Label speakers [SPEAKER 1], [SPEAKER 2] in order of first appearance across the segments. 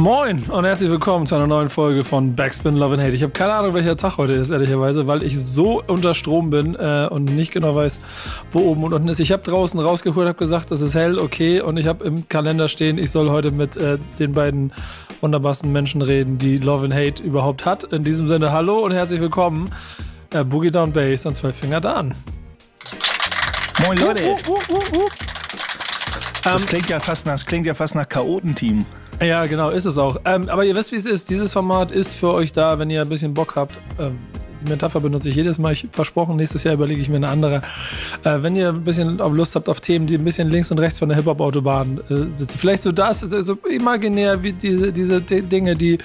[SPEAKER 1] Moin und herzlich willkommen zu einer neuen Folge von Backspin Love and Hate. Ich habe keine Ahnung, welcher Tag heute ist, ehrlicherweise, weil ich so unter Strom bin äh, und nicht genau weiß, wo oben und unten ist. Ich habe draußen rausgeholt, habe gesagt, es ist hell, okay, und ich habe im Kalender stehen, ich soll heute mit äh, den beiden wunderbarsten Menschen reden, die Love and Hate überhaupt hat. In diesem Sinne, hallo und herzlich willkommen, äh, Boogie Down Bass und zwei Finger Dan.
[SPEAKER 2] Moin Leute.
[SPEAKER 1] Uh, uh, uh,
[SPEAKER 2] das klingt ja fast nach, das klingt ja fast nach Chaotenteam.
[SPEAKER 1] Ja, genau, ist es auch. Ähm, aber ihr wisst, wie es ist. Dieses Format ist für euch da, wenn ihr ein bisschen Bock habt. Ähm, die Metapher benutze ich jedes Mal. Ich versprochen, nächstes Jahr überlege ich mir eine andere. Äh, wenn ihr ein bisschen Lust habt auf Themen, die ein bisschen links und rechts von der Hip-Hop-Autobahn äh, sitzen. Vielleicht so das, so imaginär wie diese, diese Dinge, die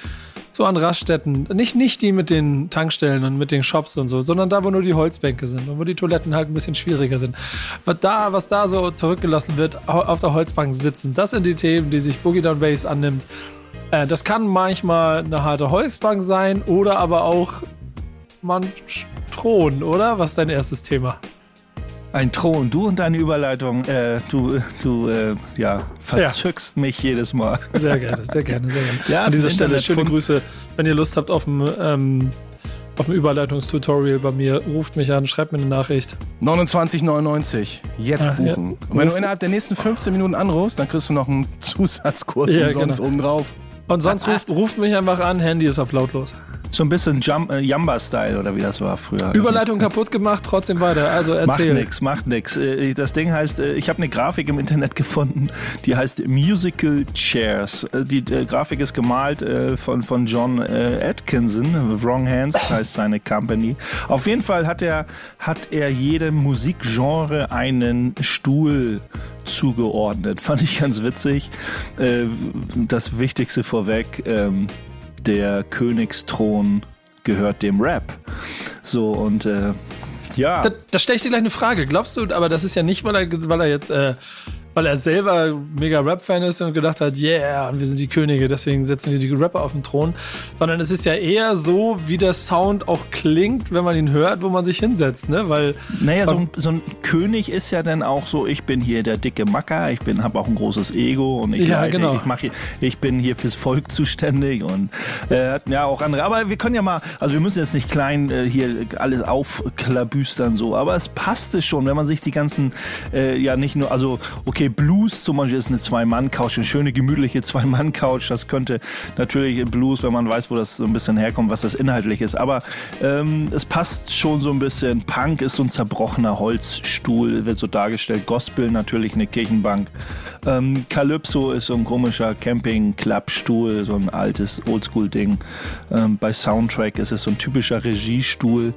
[SPEAKER 1] so an Raststätten, nicht, nicht die mit den Tankstellen und mit den Shops und so, sondern da, wo nur die Holzbänke sind und wo die Toiletten halt ein bisschen schwieriger sind. Was da, was da so zurückgelassen wird, auf der Holzbank sitzen, das sind die Themen, die sich Boogie Down Bass annimmt. Äh, das kann manchmal eine harte Holzbank sein oder aber auch man Thron, oder? Was ist dein erstes Thema?
[SPEAKER 2] Ein Thron. Du und deine Überleitung, äh, du, du äh, ja, verzückst ja. mich jedes Mal.
[SPEAKER 1] Sehr gerne, sehr gerne, sehr gerne. Ja, An dieser Stelle schöne Grüße. Wenn ihr Lust habt auf ein, ähm, auf ein Überleitungstutorial bei mir, ruft mich an, schreibt mir eine Nachricht.
[SPEAKER 2] 29,99. Jetzt Ach, buchen. Ja. Und wenn du innerhalb der nächsten 15 Minuten anrufst, dann kriegst du noch einen Zusatzkurs ja, umsonst genau. obendrauf.
[SPEAKER 1] Und sonst ruft, ruft mich einfach an, Handy ist auf lautlos.
[SPEAKER 2] So ein bisschen Jump, äh, Jamba-Style oder wie das war früher.
[SPEAKER 1] Überleitung kaputt gemacht, trotzdem weiter. Also erzähl.
[SPEAKER 2] Macht nix, macht nix. Äh, das Ding heißt, äh, ich habe eine Grafik im Internet gefunden, die heißt Musical Chairs. Äh, die Grafik ist gemalt von, von John Atkinson. Wrong Hands heißt seine Company. Auf jeden Fall hat er, hat er jedem Musikgenre einen Stuhl zugeordnet. Fand ich ganz witzig. Das Wichtigste vorweg, ähm, der Königsthron gehört dem Rap. So und äh, ja.
[SPEAKER 1] Da, da stelle ich dir gleich eine Frage. Glaubst du, aber das ist ja nicht, weil er, weil er jetzt äh, weil er selber mega Rap-Fan ist und gedacht hat, yeah, und wir sind die Könige, deswegen setzen wir die Rapper auf den Thron, sondern es ist ja eher so, wie der Sound auch klingt, wenn man ihn hört, wo man sich hinsetzt, ne? Weil
[SPEAKER 2] naja, so ein, so ein König ist ja dann auch so, ich bin hier der dicke Macker, ich bin, habe auch ein großes Ego und ich,
[SPEAKER 1] ja, genau.
[SPEAKER 2] ich mache hier, ich bin hier fürs Volk zuständig und äh, ja auch andere. Aber wir können ja mal, also wir müssen jetzt nicht klein äh, hier alles aufklabüstern so, aber es passte schon, wenn man sich die ganzen, äh, ja nicht nur, also okay Okay, Blues zum Beispiel ist eine Zwei-Mann-Couch, eine schöne, gemütliche Zwei-Mann-Couch. Das könnte natürlich Blues, wenn man weiß, wo das so ein bisschen herkommt, was das inhaltlich ist. Aber ähm, es passt schon so ein bisschen. Punk ist so ein zerbrochener Holzstuhl, wird so dargestellt. Gospel natürlich eine Kirchenbank. Ähm, Calypso ist so ein komischer Camping-Klappstuhl, so ein altes Oldschool-Ding. Ähm, bei Soundtrack ist es so ein typischer Regiestuhl.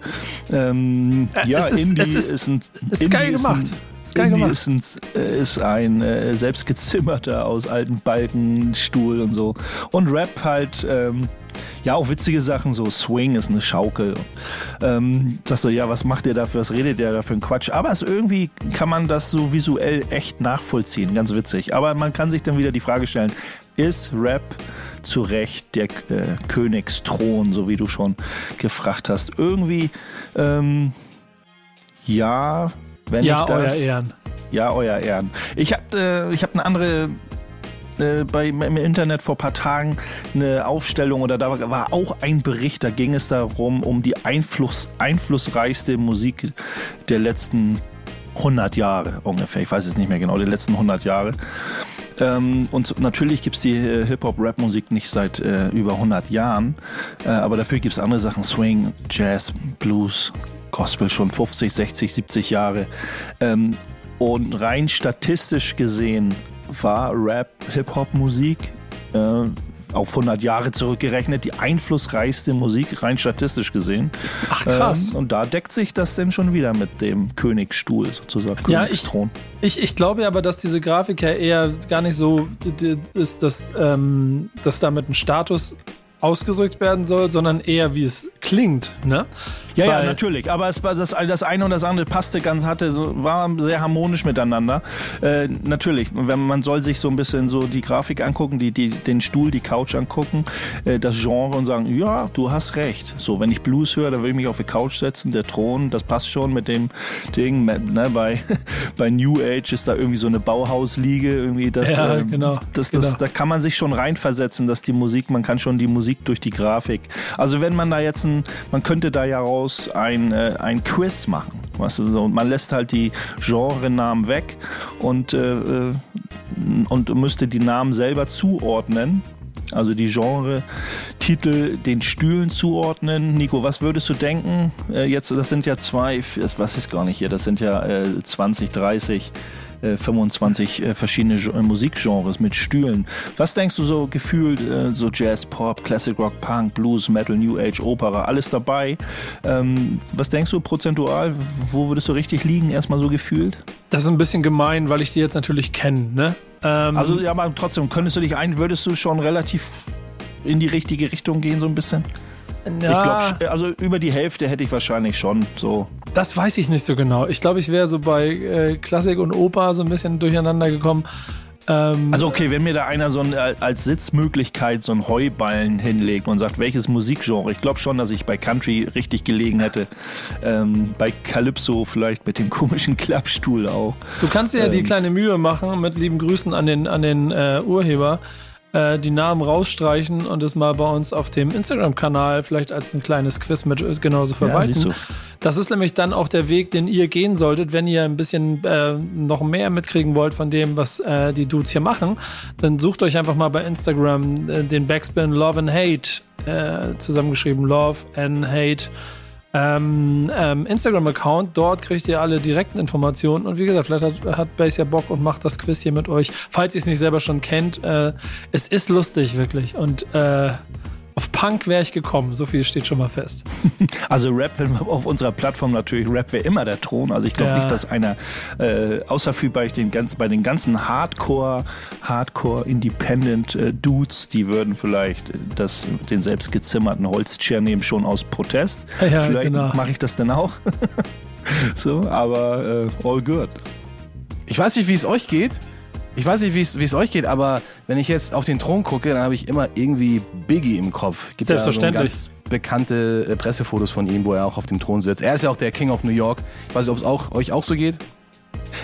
[SPEAKER 2] Ähm,
[SPEAKER 1] äh, ja, ist, Indie ist, ist, ein. Ist Indie geil gemacht. Ist ein,
[SPEAKER 2] ist geil gemacht. Ist ein, äh, ist ein äh, selbstgezimmerter aus alten Balken, Stuhl und so. Und Rap halt, ähm, ja, auch witzige Sachen, so Swing ist eine Schaukel. Ähm, sagst du, ja, was macht ihr dafür, was redet ihr da für einen Quatsch? Aber es irgendwie kann man das so visuell echt nachvollziehen, ganz witzig. Aber man kann sich dann wieder die Frage stellen, ist Rap zu Recht der äh, Königsthron, so wie du schon gefragt hast? Irgendwie, ähm, ja, wenn
[SPEAKER 1] ja,
[SPEAKER 2] ich das,
[SPEAKER 1] euer Ehren.
[SPEAKER 2] Ja, euer Ehren. Ich habe äh, ich hab eine andere äh, bei, im Internet vor paar Tagen eine Aufstellung oder da war auch ein Bericht, da ging es darum, um die Einfluss, einflussreichste Musik der letzten 100 Jahre ungefähr. Ich weiß es nicht mehr genau, der letzten 100 Jahre. Ähm, und natürlich gibt es die äh, Hip-Hop-Rap-Musik nicht seit äh, über 100 Jahren, äh, aber dafür gibt es andere Sachen, Swing, Jazz, Blues, Gospel schon 50, 60, 70 Jahre. Ähm, und rein statistisch gesehen war Rap, Hip-Hop-Musik äh, auf 100 Jahre zurückgerechnet die einflussreichste Musik, rein statistisch gesehen.
[SPEAKER 1] Ach krass.
[SPEAKER 2] Ähm, und da deckt sich das denn schon wieder mit dem Königsstuhl sozusagen,
[SPEAKER 1] ja, Königsthron. Ich, ich, ich glaube aber, dass diese Grafik ja eher gar nicht so ist, dass, ähm, dass damit ein Status ausgedrückt werden soll, sondern eher wie es klingt. Ne?
[SPEAKER 2] Ja, ja, natürlich. Aber es, war das, das eine und das andere passte ganz, hatte, so, war sehr harmonisch miteinander. Äh, natürlich, wenn man soll sich so ein bisschen so die Grafik angucken, die, die, den Stuhl, die Couch angucken, äh, das Genre und sagen, ja, du hast recht. So, wenn ich Blues höre, dann würde ich mich auf die Couch setzen, der Thron, das passt schon mit dem Ding. Ne, bei, bei New Age ist da irgendwie so eine Bauhausliege, irgendwie das,
[SPEAKER 1] Ja,
[SPEAKER 2] ähm,
[SPEAKER 1] genau,
[SPEAKER 2] das, das,
[SPEAKER 1] genau.
[SPEAKER 2] da kann man sich schon reinversetzen, dass die Musik, man kann schon die Musik durch die Grafik. Also wenn man da jetzt ein, man könnte da ja raus ein, äh, ein Quiz machen. Weißt du, so, man lässt halt die Genrenamen weg und, äh, äh, und müsste die Namen selber zuordnen. Also die Genre-Titel den Stühlen zuordnen. Nico, was würdest du denken? Äh, jetzt, das sind ja zwei, weiß ich gar nicht hier, das sind ja äh, 20, 30 äh, 25 äh, verschiedene Ge- äh, Musikgenres mit Stühlen. Was denkst du so gefühlt, äh, so Jazz, Pop, Classic Rock, Punk, Blues, Metal, New Age, Opera, alles dabei? Ähm, was denkst du prozentual? Wo würdest du richtig liegen, erstmal so gefühlt?
[SPEAKER 1] Das ist ein bisschen gemein, weil ich die jetzt natürlich kenne, ne? Ähm,
[SPEAKER 2] Also ja, aber trotzdem, könntest du dich ein, würdest du schon relativ in die richtige Richtung gehen, so ein bisschen?
[SPEAKER 1] Ja,
[SPEAKER 2] Ich glaube, also über die Hälfte hätte ich wahrscheinlich schon so.
[SPEAKER 1] das weiß ich nicht so genau. Ich glaube, ich wäre so bei äh, Klassik und Oper so ein bisschen durcheinander gekommen. Ähm,
[SPEAKER 2] Also okay, wenn mir da einer so ein, äh, als Sitzmöglichkeit so einen Heuballen hinlegt und sagt, welches Musikgenre, ich glaube schon, dass ich bei Country richtig gelegen hätte. Ähm, bei Calypso vielleicht mit dem komischen Klappstuhl auch.
[SPEAKER 1] Du kannst dir ja die
[SPEAKER 2] Ähm.
[SPEAKER 1] kleine Mühe machen, mit lieben Grüßen an den, an den äh, Urheber, äh, die Namen rausstreichen und es mal bei uns auf dem Instagram-Kanal vielleicht als ein kleines Quiz mit äh, genauso verwalten.
[SPEAKER 2] du.
[SPEAKER 1] Das ist nämlich dann auch der Weg, den ihr gehen solltet, wenn ihr ein bisschen äh, noch mehr mitkriegen wollt von dem, was äh, die Dudes hier machen. Dann sucht euch einfach mal bei Instagram äh, den Backspin Love and Hate, äh, zusammengeschrieben Love and Hate ähm, ähm, Instagram-Account. Dort kriegt ihr alle direkten Informationen. Und wie gesagt, vielleicht hat, hat Base ja Bock und macht das Quiz hier mit euch. Falls ihr es nicht selber schon kennt, äh, es ist lustig, wirklich. Und äh, auf Punk wäre ich gekommen. So viel steht schon mal fest.
[SPEAKER 2] Also Rap, wenn wir auf unserer Plattform natürlich, Rap wäre immer der Thron. Also ich glaube
[SPEAKER 1] Ja.
[SPEAKER 2] nicht, dass einer, äh, außer für bei den, ganz, bei den ganzen Hardcore, Hardcore Independent äh, Dudes, die würden vielleicht das, den selbst gezimmerten Holzchair nehmen, schon aus Protest.
[SPEAKER 1] Ja,
[SPEAKER 2] vielleicht
[SPEAKER 1] genau.
[SPEAKER 2] mache ich das dann auch. so, aber äh, all good.
[SPEAKER 3] Ich weiß nicht, wie es euch geht. Ich weiß nicht, wie es wie es euch geht, aber wenn ich jetzt auf den Thron gucke, dann habe ich immer irgendwie Biggie im Kopf. Gibt
[SPEAKER 1] Selbstverständlich.
[SPEAKER 3] Ja so ganz bekannte äh, Pressefotos von ihm, wo er auch auf dem Thron sitzt. Er ist ja auch der King of New York. Ich weiß nicht, ob es auch, euch auch so geht.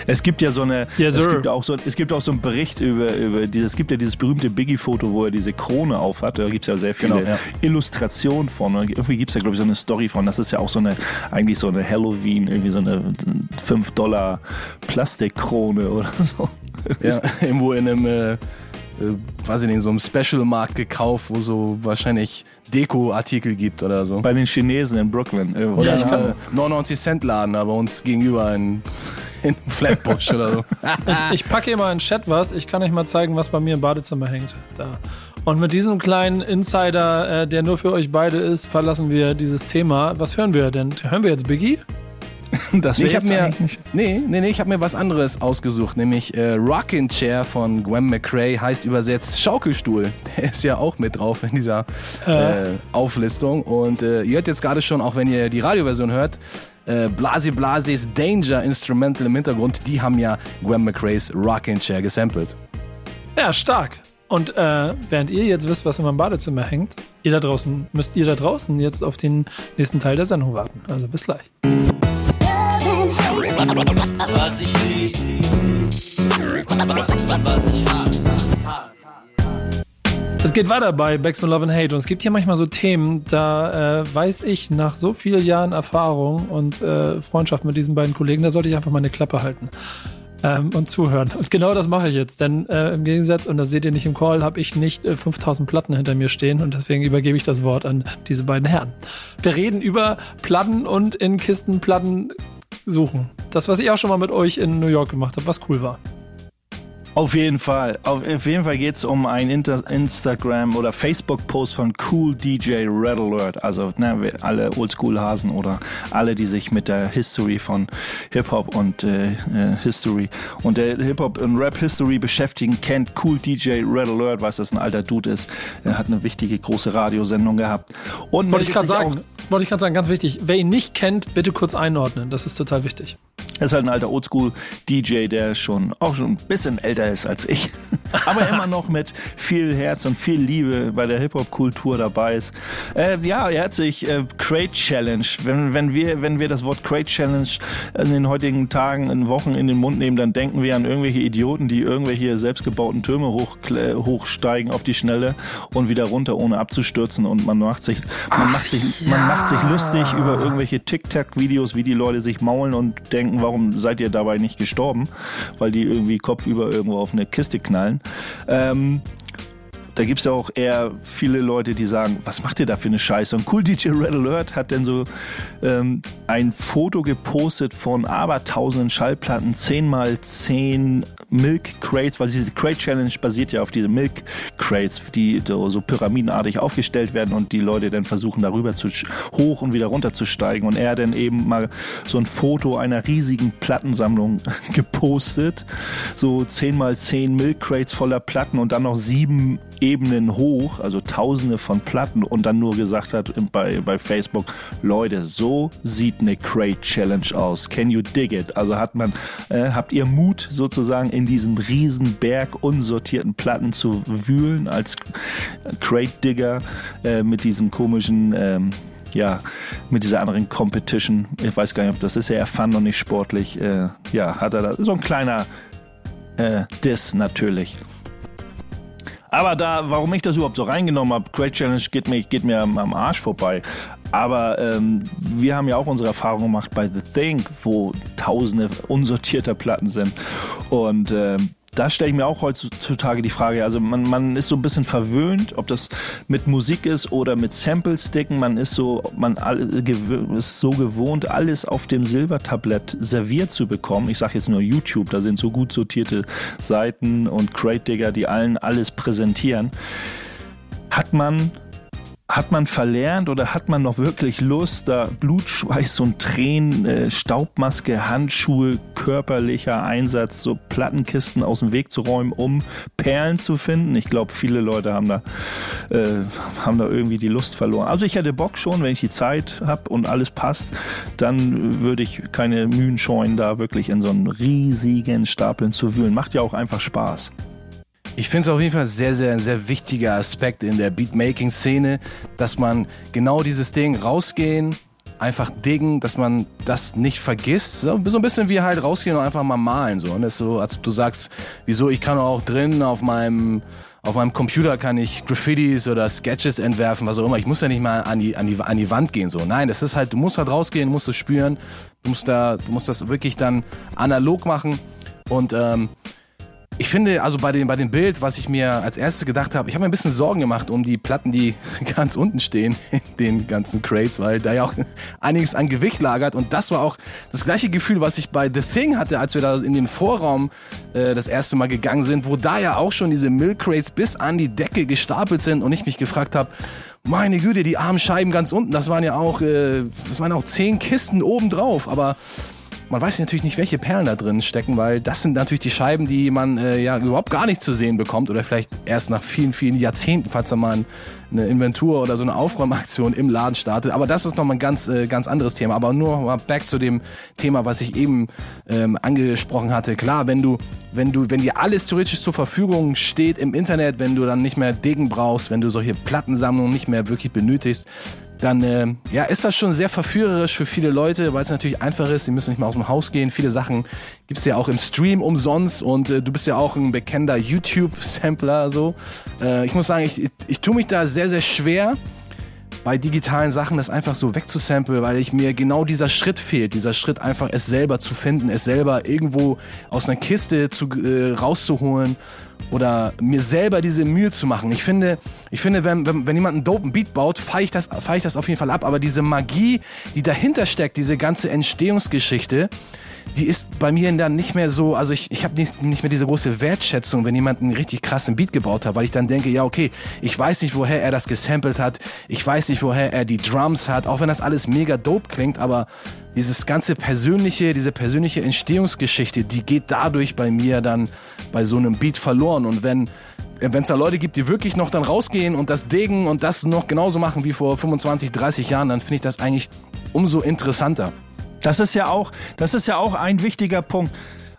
[SPEAKER 2] Es gibt ja so eine,
[SPEAKER 1] Yes,
[SPEAKER 2] es
[SPEAKER 1] sir.
[SPEAKER 2] gibt auch so, es gibt auch so einen Bericht über, über dieses, es gibt ja dieses berühmte Biggie-Foto, wo er diese Krone aufhat. Da gibt's ja sehr viele
[SPEAKER 3] Genau, ja.
[SPEAKER 2] Illustrationen von. Und irgendwie gibt's ja, glaube ich, so eine Story von. Das ist ja auch so eine, eigentlich so eine Halloween, irgendwie so eine 5 Dollar Plastikkrone oder so.
[SPEAKER 3] Ja, irgendwo in einem, äh, äh, weiß ich nicht, so einem Special-Markt gekauft, wo so wahrscheinlich Deko-Artikel gibt oder so.
[SPEAKER 2] Bei den Chinesen in Brooklyn. irgendwo.
[SPEAKER 3] Oder
[SPEAKER 1] Ja,
[SPEAKER 3] ja,
[SPEAKER 1] ich kann-
[SPEAKER 3] 99 Cent Laden, da bei uns gegenüber in, in Flatbush oder so.
[SPEAKER 1] Ich, ich packe hier mal in den Chat was. Ich kann euch mal zeigen, was bei mir im Badezimmer hängt. Da. Und mit diesem kleinen Insider, äh, der nur für euch beide ist, verlassen wir dieses Thema. Was hören wir denn? Hören wir jetzt Biggie?
[SPEAKER 2] Das
[SPEAKER 3] Nee, ich habe mir, nee, nee, nee, ich hab mir was anderes ausgesucht, nämlich äh, Rockin' Chair von Gwen McCrae heißt übersetzt Schaukelstuhl. Der ist ja auch mit drauf in dieser äh, Auflistung. Und äh, ihr hört jetzt gerade schon, auch wenn ihr die Radioversion hört, äh, Blasi Blasis Danger Instrumental im Hintergrund, die haben ja Gwen McCraes Rockin' Chair gesampelt.
[SPEAKER 1] Ja, stark. Und äh, während ihr jetzt wisst, was in meinem Badezimmer hängt, ihr da draußen, müsst ihr da draußen jetzt auf den nächsten Teil der Sendung warten. Also bis gleich.
[SPEAKER 4] Was ich lieb, was ich hasse.
[SPEAKER 1] Es geht weiter bei Backspin Love and Hate und es gibt hier manchmal so Themen, da äh, weiß ich nach so vielen Jahren Erfahrung und äh, Freundschaft mit diesen beiden Kollegen, da sollte ich einfach meine Klappe halten ähm, und zuhören. Und genau das mache ich jetzt, denn äh, im Gegensatz, und das seht ihr nicht im Call, habe ich nicht äh, 5000 Platten hinter mir stehen und deswegen übergebe ich das Wort an diese beiden Herren. Wir reden über Platten und in Kisten Platten suchen. Das, was ich auch schon mal mit euch in New York gemacht habe, was cool war.
[SPEAKER 2] Auf jeden Fall. Auf, auf jeden Fall geht's um einen Inter Instagram- oder Facebook-Post von Cool DJ Red Alert. Also ne, alle Oldschool-Hasen oder alle, die sich mit der History von Hip-Hop und äh, äh, History und der Hip-Hop und Rap-History beschäftigen, kennt Cool DJ Red Alert, weiß, dass ein alter Dude ist. Er hat eine wichtige große Radiosendung gehabt. Und
[SPEAKER 1] Wollte ich gerade sagen. wollte ich gerade sagen, ganz wichtig. Wer ihn nicht kennt, bitte kurz einordnen. Das ist total wichtig.
[SPEAKER 2] Er ist halt ein alter Oldschool-DJ, der schon auch schon ein bisschen älter ist als ich. Aber immer noch mit viel Herz und viel Liebe bei der Hip-Hop-Kultur dabei ist. Äh, ja, er hat sich äh, Crate Challenge. Wenn, wenn, wir, wenn wir das Wort Crate Challenge in den heutigen Tagen, in Wochen in den Mund nehmen, dann denken wir an irgendwelche Idioten, die irgendwelche selbstgebauten Türme hoch, hochsteigen auf die Schnelle und wieder runter, ohne abzustürzen. Und man macht sich, man Ach, macht sich, ja. man macht sich lustig über irgendwelche Tic-Tac-Videos, wie die Leute sich maulen und denken, warum seid ihr dabei nicht gestorben? Weil die irgendwie kopfüber irgendwo auf eine Kiste knallen. Ähm, da gibt es ja auch eher viele Leute, die sagen, was macht ihr da für eine Scheiße? Und Cool DJ Red Alert hat dann so ähm, ein Foto gepostet von abertausenden Schallplatten, 10 mal 10 Milk Crates, weil diese Crate Challenge basiert ja auf diese Milk Crates, die so, so pyramidenartig aufgestellt werden und die Leute dann versuchen darüber zu hoch und wieder runter zu steigen. Und er hat dann eben mal so ein Foto einer riesigen Plattensammlung gepostet, so 10 mal 10 Milk Crates voller Platten und dann noch sieben Ebenen hoch, also tausende von Platten und dann nur gesagt hat bei, bei Facebook, Leute, so sieht eine Crate Challenge aus. Can you dig it? Also hat man, äh, habt ihr Mut sozusagen in diesem riesen Berg unsortierten Platten zu wühlen als Crate Digger äh, mit diesen komischen ähm, ja, mit dieser anderen Competition. Ich weiß gar nicht, ob das ist ja fun und nicht sportlich. Äh, ja, hat er da so ein kleiner äh, Diss natürlich. Aber da, warum ich das überhaupt so reingenommen habe, Great Challenge geht mir, geht mir am, Arsch vorbei. Aber ähm, wir haben ja auch unsere Erfahrung gemacht bei The Thing, wo tausende unsortierter Platten sind. Und ähm, da stelle ich mir auch heutzutage die Frage, also man, man ist so ein bisschen verwöhnt, ob das mit Musik ist oder mit Sample-Sticken, man ist so, man ist so gewohnt, alles auf dem Silbertablett serviert zu bekommen. Ich sage jetzt nur YouTube, da sind so gut sortierte Seiten und Crate Digger, die allen alles präsentieren. Hat man hat man verlernt oder hat man noch wirklich Lust, da Blutschweiß und Tränen, äh, Staubmaske, Handschuhe, körperlicher Einsatz, so Plattenkisten aus dem Weg zu räumen, um Perlen zu finden? Ich glaube, viele Leute haben da, äh, haben da irgendwie die Lust verloren. Also ich hätte Bock schon, wenn ich die Zeit habe und alles passt, dann würde ich keine Mühen scheuen, da wirklich in so einen riesigen Stapeln zu wühlen. Macht ja auch einfach Spaß.
[SPEAKER 3] Ich finde es auf jeden Fall sehr, sehr, sehr wichtiger Aspekt in der Beatmaking-Szene, dass man genau dieses Ding rausgehen, einfach diggen, dass man das nicht vergisst. So, so ein bisschen wie halt rausgehen und einfach mal malen. So. Und das ist so, als du sagst, wieso, ich kann auch drin auf meinem auf meinem Computer kann ich Graffitis oder Sketches entwerfen, was auch immer. Ich muss ja nicht mal an die, an die, an die Wand gehen. So. Nein, das ist halt, du musst halt rausgehen, musst es spüren, du musst da, du musst das wirklich dann analog machen. Und ähm, ich finde, also bei dem, bei dem Bild, was ich mir als erstes gedacht habe, ich habe mir ein bisschen Sorgen gemacht um die Platten, die ganz unten stehen in den ganzen Crates, weil da ja auch einiges an Gewicht lagert. Und das war auch das gleiche Gefühl, was ich bei The Thing hatte, als wir da in den Vorraum äh, das erste Mal gegangen sind, wo da ja auch schon diese Milk Crates bis an die Decke gestapelt sind und ich mich gefragt habe, meine Güte, die armen Scheiben ganz unten, das waren ja auch, äh, das waren auch zehn Kisten oben drauf, aber man weiß natürlich nicht, welche Perlen da drin stecken, weil das sind natürlich die Scheiben, die man äh, ja überhaupt gar nicht zu sehen bekommt oder vielleicht erst nach vielen, vielen Jahrzehnten, falls da mal eine Inventur oder so eine Aufräumaktion im Laden startet. Aber das ist nochmal ein ganz, äh, ganz anderes Thema. Aber nur mal back zu dem Thema, was ich eben ähm, angesprochen hatte. Klar, wenn du, wenn du, wenn dir alles theoretisch zur Verfügung steht im Internet, wenn du dann nicht mehr Degen brauchst, wenn du solche Plattensammlungen nicht mehr wirklich benötigst, dann äh, ja, ist das schon sehr verführerisch für viele Leute, weil es natürlich einfach ist. Sie müssen nicht mal aus dem Haus gehen. Viele Sachen gibt's ja auch im Stream umsonst und äh, du bist ja auch ein bekannter YouTube-Sampler. So, äh, ich muss sagen, ich, ich, ich tue mich da sehr, sehr schwer bei digitalen Sachen das einfach so wegzusamplen, weil ich mir genau dieser Schritt fehlt, dieser Schritt einfach es selber zu finden, es selber irgendwo aus einer Kiste zu, äh, rauszuholen oder mir selber diese Mühe zu machen. Ich finde, ich finde, wenn, wenn, wenn jemand einen dopen Beat baut, fahre ich, das, fahr ich das auf jeden Fall ab. Aber diese Magie, die dahinter steckt, diese ganze Entstehungsgeschichte, die ist bei mir dann nicht mehr so, also ich, ich habe nicht, nicht mehr diese große Wertschätzung, wenn jemand einen richtig krassen Beat gebaut hat, weil ich dann denke, ja, okay, ich weiß nicht, woher er das gesampelt hat, ich weiß nicht, woher er die Drums hat, auch wenn das alles mega dope klingt, aber dieses ganze persönliche, diese persönliche Entstehungsgeschichte, die geht dadurch bei mir dann bei so einem Beat verloren und wenn wenn es da Leute gibt, die wirklich noch dann rausgehen und das Degen und das noch genauso machen wie vor 25, 30 Jahren, dann finde ich das eigentlich umso interessanter.
[SPEAKER 2] Das ist ja auch, das ist ja auch ein wichtiger Punkt.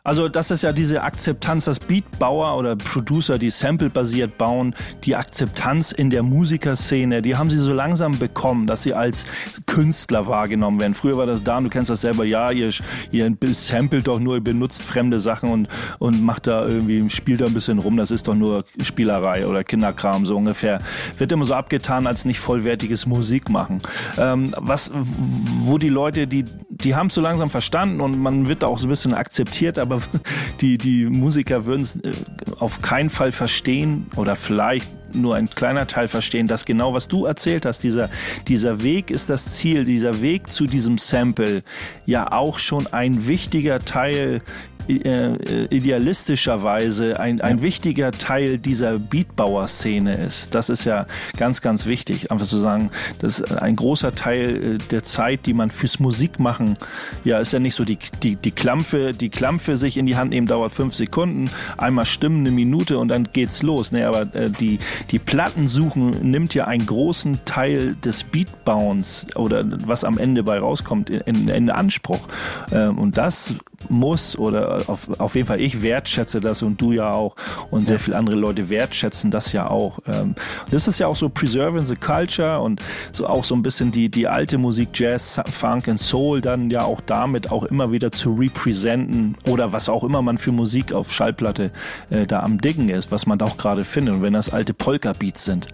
[SPEAKER 2] Also das ist ja diese Akzeptanz, dass Beatbauer oder Producer, die sample-basiert bauen, die Akzeptanz in der Musikerszene, die haben sie so langsam bekommen, dass sie als Künstler wahrgenommen werden. Früher war das da, und du kennst das selber, ja, ihr, ihr samplet doch nur, ihr benutzt fremde Sachen und, und macht da irgendwie, spielt da ein bisschen rum, das ist doch nur Spielerei oder Kinderkram, so ungefähr. Wird immer so abgetan als nicht vollwertiges Musik machen. Ähm, was, wo die Leute, die, die haben es so langsam verstanden und man wird da auch so ein bisschen akzeptiert, aber die, die Musiker würden es äh, auf keinen Fall verstehen oder vielleicht nur ein kleiner Teil verstehen, dass genau was du erzählt hast, dieser, dieser Weg ist das Ziel, dieser Weg zu diesem Sample ja auch schon ein wichtiger Teil äh, idealistischerweise ein, ein wichtiger Teil dieser Beatbauer-Szene ist. Das ist ja ganz, ganz wichtig. Einfach zu sagen, dass ein großer Teil äh, der Zeit, die man fürs Musikmachen, ja, ist ja nicht so die, die, die Klampfe, die Klampfe sich in die Hand nehmen, dauert fünf Sekunden, einmal stimmen eine Minute und dann geht's los. Nee, aber äh, die, die Platten suchen nimmt ja einen großen Teil des Beatbauens oder was am Ende bei rauskommt in, in Anspruch. Ähm, und das muss oder auf, auf jeden Fall ich wertschätze das und du ja auch und sehr viele andere Leute wertschätzen das ja auch. Ähm, das ist ja auch so Preserving the Culture und so auch so ein bisschen die, die alte Musik, Jazz, Funk und Soul dann ja auch damit auch immer wieder zu representen oder was auch immer man für Musik auf Schallplatte äh, da am Diggen ist, was man da auch gerade findet und wenn das alte Polka-Beats sind.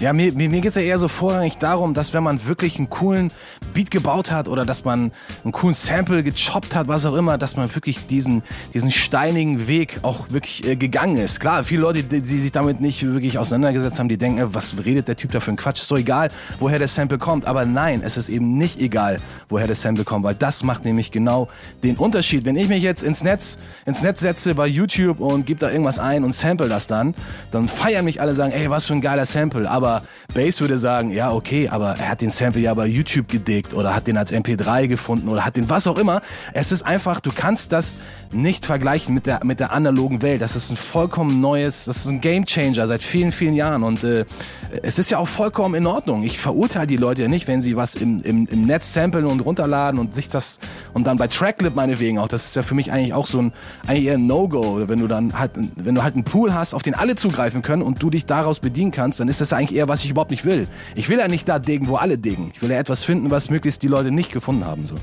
[SPEAKER 3] Ja, mir, mir, mir geht ja eher so vorrangig darum, dass wenn man wirklich einen coolen Beat gebaut hat oder dass man einen coolen Sample gechoppt hat, was auch immer, dass man wirklich diesen, diesen steinigen Weg auch wirklich äh, gegangen ist. Klar, viele Leute, die, die sich damit nicht wirklich auseinandergesetzt haben, die denken, äh, was redet der Typ da für einen Quatsch? Ist so egal, woher der Sample kommt. Aber nein, es ist eben nicht egal, woher der Sample kommt, weil das macht nämlich genau den Unterschied. Wenn ich mich jetzt ins Netz, ins Netz setze bei YouTube und gebe da irgendwas ein und sample das dann, dann feiern mich alle sagen, ey, was für ein geiler Sample. Aber aber Bass würde sagen, ja, okay, aber er hat den Sample ja bei YouTube gedickt oder hat den als MP3 gefunden oder hat den was auch immer. Es ist einfach, du kannst das nicht vergleichen mit der, mit der analogen Welt. Das ist ein vollkommen neues, das ist ein Game Changer seit vielen, vielen Jahren und äh, es ist ja auch vollkommen in Ordnung. Ich verurteile die Leute ja nicht, wenn sie was im, im, im Netz samplen und runterladen und sich das und dann bei Tracklip meinetwegen auch. Das ist ja für mich eigentlich auch so ein, eigentlich eher ein No-Go. Wenn du dann halt, wenn du halt einen Pool hast, auf den alle zugreifen können und du dich daraus bedienen kannst, dann ist das eigentlich eher eher, was ich überhaupt nicht will. Ich will ja nicht da degen, wo alle degen. Ich will ja etwas finden, was möglichst die Leute nicht gefunden haben. So.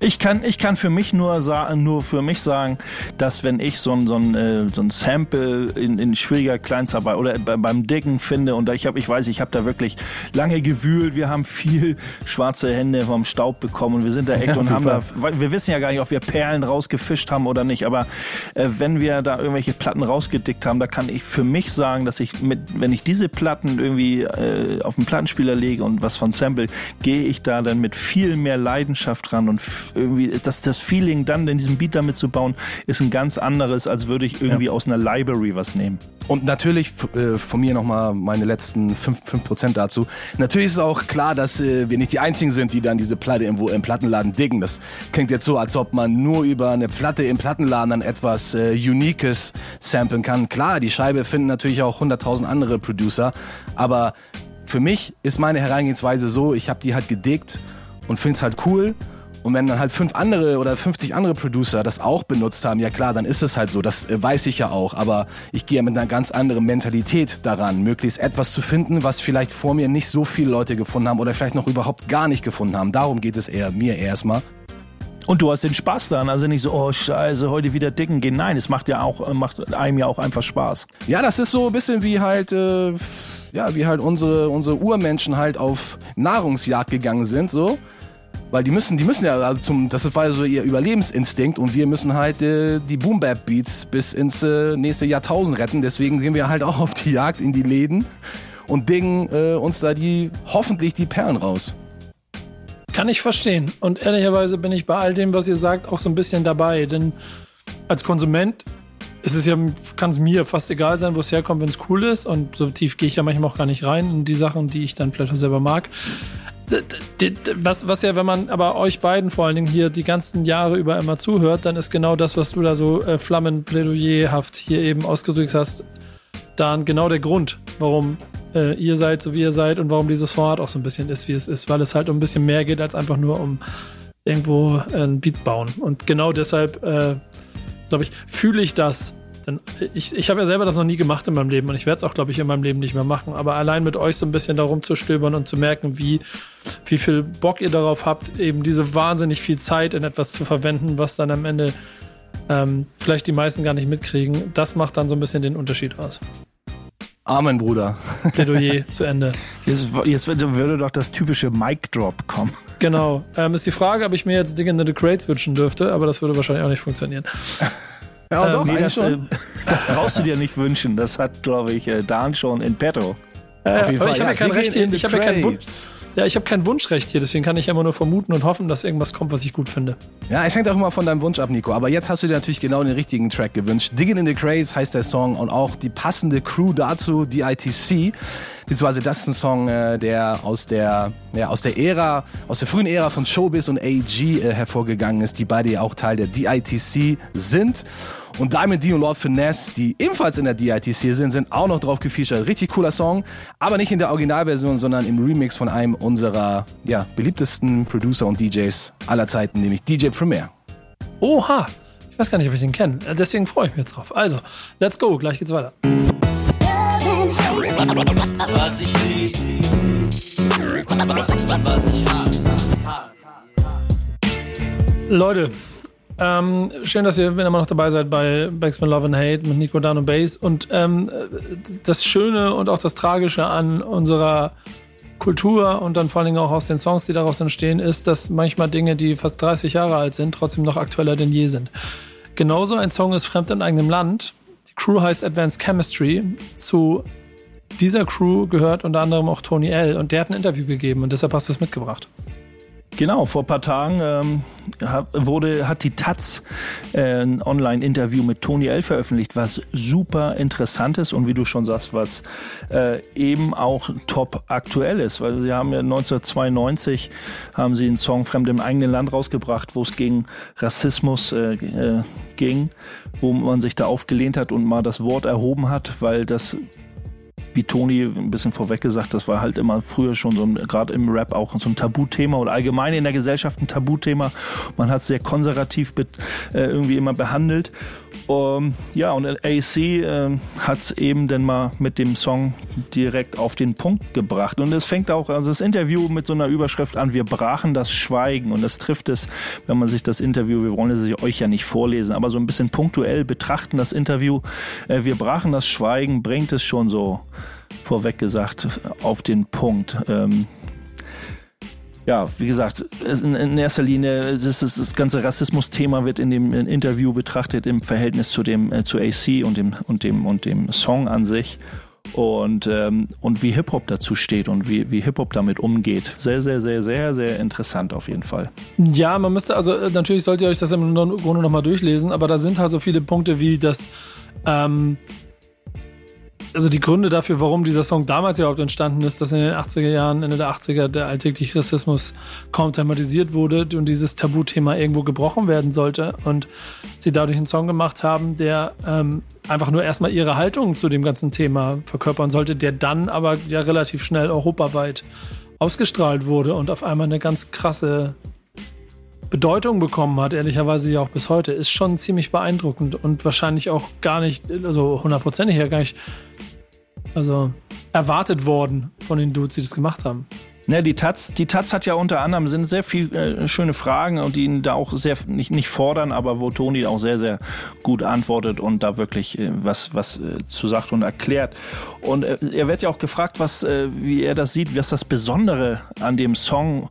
[SPEAKER 2] Ich kann, ich kann für mich nur sagen, nur für mich sagen, dass wenn ich so ein, so ein, äh, so ein Sample in, in schwieriger Kleinstarbeit oder beim Dicken finde und ich habe, ich weiß, ich habe da wirklich lange gewühlt. Wir haben viel schwarze Hände vom Staub bekommen und wir sind da echt ja, und haben da, wir wissen ja gar nicht, ob wir Perlen rausgefischt haben oder nicht, aber äh, wenn wir da irgendwelche Platten rausgedickt haben, da kann ich für mich sagen, dass ich mit, wenn ich diese Platten irgendwie äh, auf den Plattenspieler lege und was von Sample, gehe ich da dann mit viel mehr Leidenschaft ran und irgendwie, das, das Feeling dann in diesem Beat damit zu bauen, ist ein ganz anderes, als würde ich irgendwie ja. aus einer Library was nehmen.
[SPEAKER 3] Und natürlich äh, von mir nochmal meine letzten 5%, 5 dazu. Natürlich ist auch klar, dass äh, wir nicht die Einzigen sind, die dann diese Platte irgendwo im Plattenladen diggen. Das klingt jetzt so, als ob man nur über eine Platte im Plattenladen dann etwas äh, Uniques samplen kann. Klar, die Scheibe finden natürlich auch 100.000 andere Producer, aber für mich ist meine Herangehensweise so, ich habe die halt gedickt und finde es halt cool und wenn dann halt fünf andere oder 50 andere Producer das auch benutzt haben, ja klar, dann ist es halt so. Das äh, weiß ich ja auch. Aber ich gehe ja mit einer ganz anderen Mentalität daran, möglichst etwas zu finden, was vielleicht vor mir nicht so viele Leute gefunden haben oder vielleicht noch überhaupt gar nicht gefunden haben. Darum geht es eher mir erstmal.
[SPEAKER 2] Und du hast den Spaß daran, also nicht so, oh scheiße, heute wieder dicken gehen. Nein, es macht ja auch, macht einem ja auch einfach Spaß.
[SPEAKER 3] Ja, das ist so ein bisschen wie halt, äh, ja, wie halt unsere, unsere Urmenschen halt auf Nahrungsjagd gegangen sind, so. Weil die müssen, die müssen ja, also zum, das war ja so ihr Überlebensinstinkt und wir müssen halt äh, die Boom Bap Beats bis ins äh, nächste Jahrtausend retten. Deswegen gehen wir halt auch auf die Jagd in die Läden und dingen äh, uns da die hoffentlich die Perlen raus.
[SPEAKER 1] Kann ich verstehen. Und ehrlicherweise bin ich bei all dem, was ihr sagt, auch so ein bisschen dabei. Denn als Konsument ist es ja, kann es mir fast egal sein, wo es herkommt, wenn es cool ist. Und so tief gehe ich ja manchmal auch gar nicht rein in die Sachen, die ich dann vielleicht auch selber mag was, was ja, wenn man aber euch beiden vor allen Dingen hier die ganzen Jahre über immer zuhört, dann ist genau das, was du da so äh, flammenplädoyerhaft hier eben ausgedrückt hast, dann genau der Grund, warum äh, ihr seid, so wie ihr seid und warum dieses Format auch so ein bisschen ist, wie es ist, weil es halt um ein bisschen mehr geht, als einfach nur um irgendwo ein Beat bauen. Und genau deshalb, äh, glaube ich, fühle ich das. Denn ich, ich habe ja selber das noch nie gemacht in meinem Leben und ich werde es auch, glaube ich, in meinem Leben nicht mehr machen. Aber allein mit euch so ein bisschen darum zu stöbern und zu merken, wie, wie viel Bock ihr darauf habt, eben diese wahnsinnig viel Zeit in etwas zu verwenden, was dann am Ende ähm, vielleicht die meisten gar nicht mitkriegen, das macht dann so ein bisschen den Unterschied aus.
[SPEAKER 3] Amen, Bruder.
[SPEAKER 1] Plädoyer zu Ende.
[SPEAKER 2] Jetzt, jetzt würde doch das typische Mic-Drop kommen.
[SPEAKER 1] Genau. Ähm, ist die Frage, ob ich mir jetzt Dinge in the Crates wünschen dürfte, aber das würde wahrscheinlich auch nicht funktionieren.
[SPEAKER 3] Ja,
[SPEAKER 2] ähm,
[SPEAKER 3] doch,
[SPEAKER 2] nee,
[SPEAKER 3] eigentlich
[SPEAKER 2] das,
[SPEAKER 3] schon.
[SPEAKER 2] äh, das brauchst du dir nicht wünschen. Das hat, glaube ich, äh, Dan schon in petto.
[SPEAKER 1] Äh,
[SPEAKER 3] Auf jeden
[SPEAKER 1] aber
[SPEAKER 3] Fall.
[SPEAKER 1] ich habe ja, kein Recht ich habe ja keinen Wunsch. Ja, ich habe kein Wunschrecht hier, deswegen kann ich immer nur vermuten und hoffen, dass irgendwas kommt, was ich gut finde.
[SPEAKER 3] Ja, es hängt auch immer von deinem Wunsch ab, Nico. Aber jetzt hast du dir natürlich genau den richtigen Track gewünscht. Digging in the Craze heißt der Song und auch die passende Crew dazu, die ITC. Beziehungsweise das ist ein Song, äh, der aus der, ja, aus der Ära, aus der frühen Ära von Showbiz und AG äh, hervorgegangen ist, die beide ja auch Teil der DITC sind. Und Diamond D und Lord Finesse, die ebenfalls in der DITC sind, sind auch noch drauf gefeatured. Richtig cooler Song, aber nicht in der Originalversion, sondern im Remix von einem unserer ja, beliebtesten Producer und DJs aller Zeiten, nämlich DJ Premier.
[SPEAKER 1] Oha! Ich weiß gar nicht, ob ich den kenne. Deswegen freue ich mich jetzt drauf. Also, let's go, gleich geht's weiter.
[SPEAKER 4] Was ich lieb, was ich hasse.
[SPEAKER 1] Leute, ähm, schön, dass ihr immer noch dabei seid bei Backspin Love and Hate mit Nico Dan und Bass. Und ähm, das Schöne und auch das Tragische an unserer Kultur und dann vor allen Dingen auch aus den Songs, die daraus entstehen, ist, dass manchmal Dinge, die fast 30 Jahre alt sind, trotzdem noch aktueller denn je sind. Genauso ein Song ist Fremd in eigenem Land. Die Crew heißt Advanced Chemistry. Zu dieser Crew gehört unter anderem auch Tony L. Und der hat ein Interview gegeben und deshalb hast du es mitgebracht.
[SPEAKER 2] Genau, vor ein paar Tagen ähm, wurde, hat die Taz äh, ein Online-Interview mit Tony L. veröffentlicht, was super interessant ist und wie du schon sagst, was äh, eben auch top aktuell ist, weil sie haben ja 1992 haben sie einen Song Fremd im eigenen Land rausgebracht, wo es gegen Rassismus äh, äh, ging, wo man sich da aufgelehnt hat und mal das Wort erhoben hat, weil das wie Toni ein bisschen vorweg gesagt, das war halt immer früher schon so gerade im Rap auch so ein Tabuthema oder allgemein in der Gesellschaft ein Tabuthema. Man hat es sehr konservativ bet, äh, irgendwie immer behandelt. Um, ja, und AC äh, hat es eben dann mal mit dem Song direkt auf den Punkt gebracht. Und es fängt auch, also das Interview mit so einer Überschrift an, wir brachen das Schweigen. Und das trifft es, wenn man sich das Interview, wir wollen es euch ja nicht vorlesen, aber so ein bisschen punktuell betrachten das Interview. Äh, wir brachen das Schweigen, bringt es schon so vorweg gesagt auf den Punkt. Ähm, ja, wie gesagt, es- in, in erster Linie, das, ist, das ganze Rassismus-Thema wird in dem Interview betrachtet im Verhältnis zu dem äh, zu AC und dem und dem und dem Song an sich und ähm, und wie Hip Hop dazu steht und wie wie Hip Hop damit umgeht. Sehr sehr sehr sehr sehr interessant auf jeden Fall.
[SPEAKER 1] Ja, man müsste, also äh, natürlich solltet ihr euch das im Grunde nochmal durchlesen, aber da sind halt so viele Punkte wie das, ähm, also die Gründe dafür, warum dieser Song damals überhaupt entstanden ist, dass in den 80er Jahren, Ende der 80er, der alltägliche Rassismus kaum thematisiert wurde und dieses Tabuthema irgendwo gebrochen werden sollte und sie dadurch einen Song gemacht haben, der ähm, einfach nur erstmal ihre Haltung zu dem ganzen Thema verkörpern sollte, der dann aber ja relativ schnell europaweit ausgestrahlt wurde und auf einmal eine ganz krasse Bedeutung bekommen hat, ehrlicherweise ja auch bis heute, ist schon ziemlich beeindruckend und wahrscheinlich auch gar nicht, also hundertprozentig ja gar nicht, also erwartet worden von den Dudes, die das gemacht haben.
[SPEAKER 2] Ja, die Taz, die Taz hat ja unter anderem sind sehr viel äh, schöne Fragen und die ihn da auch sehr nicht nicht fordern, aber wo Toni auch sehr sehr gut antwortet und da wirklich äh, was was äh, zu sagt und erklärt. Und äh, er wird ja auch gefragt, was äh, wie er das sieht, was das Besondere an dem Song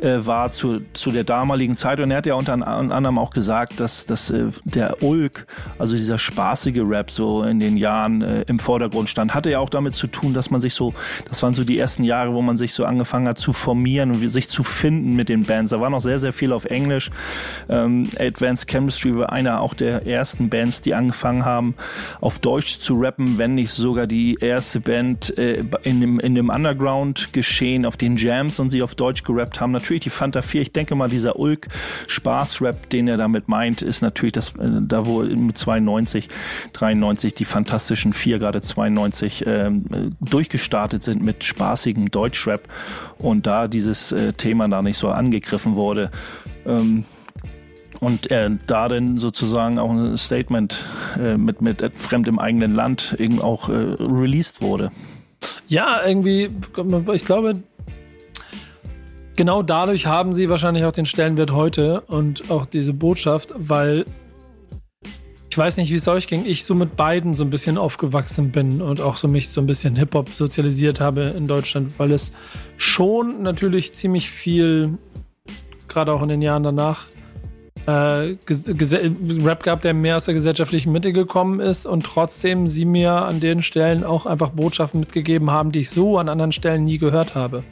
[SPEAKER 2] äh, war zu zu der damaligen Zeit und er hat ja unter an- anderem auch gesagt, dass dass der Ulk, also dieser spaßige Rap so in den Jahren im Vordergrund stand, hatte ja auch damit zu tun, dass man sich so, das waren so die ersten Jahre, wo man sich so angefangen angefangen hat zu formieren und sich zu finden mit den Bands. Da war noch sehr, sehr viel auf Englisch. Ähm, Advanced Chemistry war einer auch der ersten Bands, die angefangen haben, auf Deutsch zu rappen, wenn nicht sogar die erste Band äh, in, dem, in dem Underground geschehen, auf den Jams und sie auf Deutsch gerappt haben. Natürlich die Fanta 4, ich denke mal, dieser Ulk Spaß-Rap, den er damit meint, ist natürlich das, äh, da wo mit 92, 93 die Fantastischen Vier, gerade 92, ähm, durchgestartet sind mit spaßigem Deutschrap und da dieses äh, Thema da nicht so angegriffen wurde. Ähm, und er da dann sozusagen auch ein Statement äh, mit, mit Fremd im eigenen Land eben auch äh, released wurde.
[SPEAKER 1] Ja, irgendwie, ich glaube, genau dadurch haben sie wahrscheinlich auch den Stellenwert heute und auch diese Botschaft, weil ich weiß nicht, wie es euch ging. Ich so mit beiden so ein bisschen aufgewachsen bin und auch so mich so ein bisschen Hip-Hop sozialisiert habe in Deutschland, weil es schon natürlich ziemlich viel, gerade auch in den Jahren danach, äh, Rap gab, der mehr aus der gesellschaftlichen Mitte gekommen ist und trotzdem sie mir an den Stellen auch einfach Botschaften mitgegeben haben, die ich so an anderen Stellen nie gehört habe.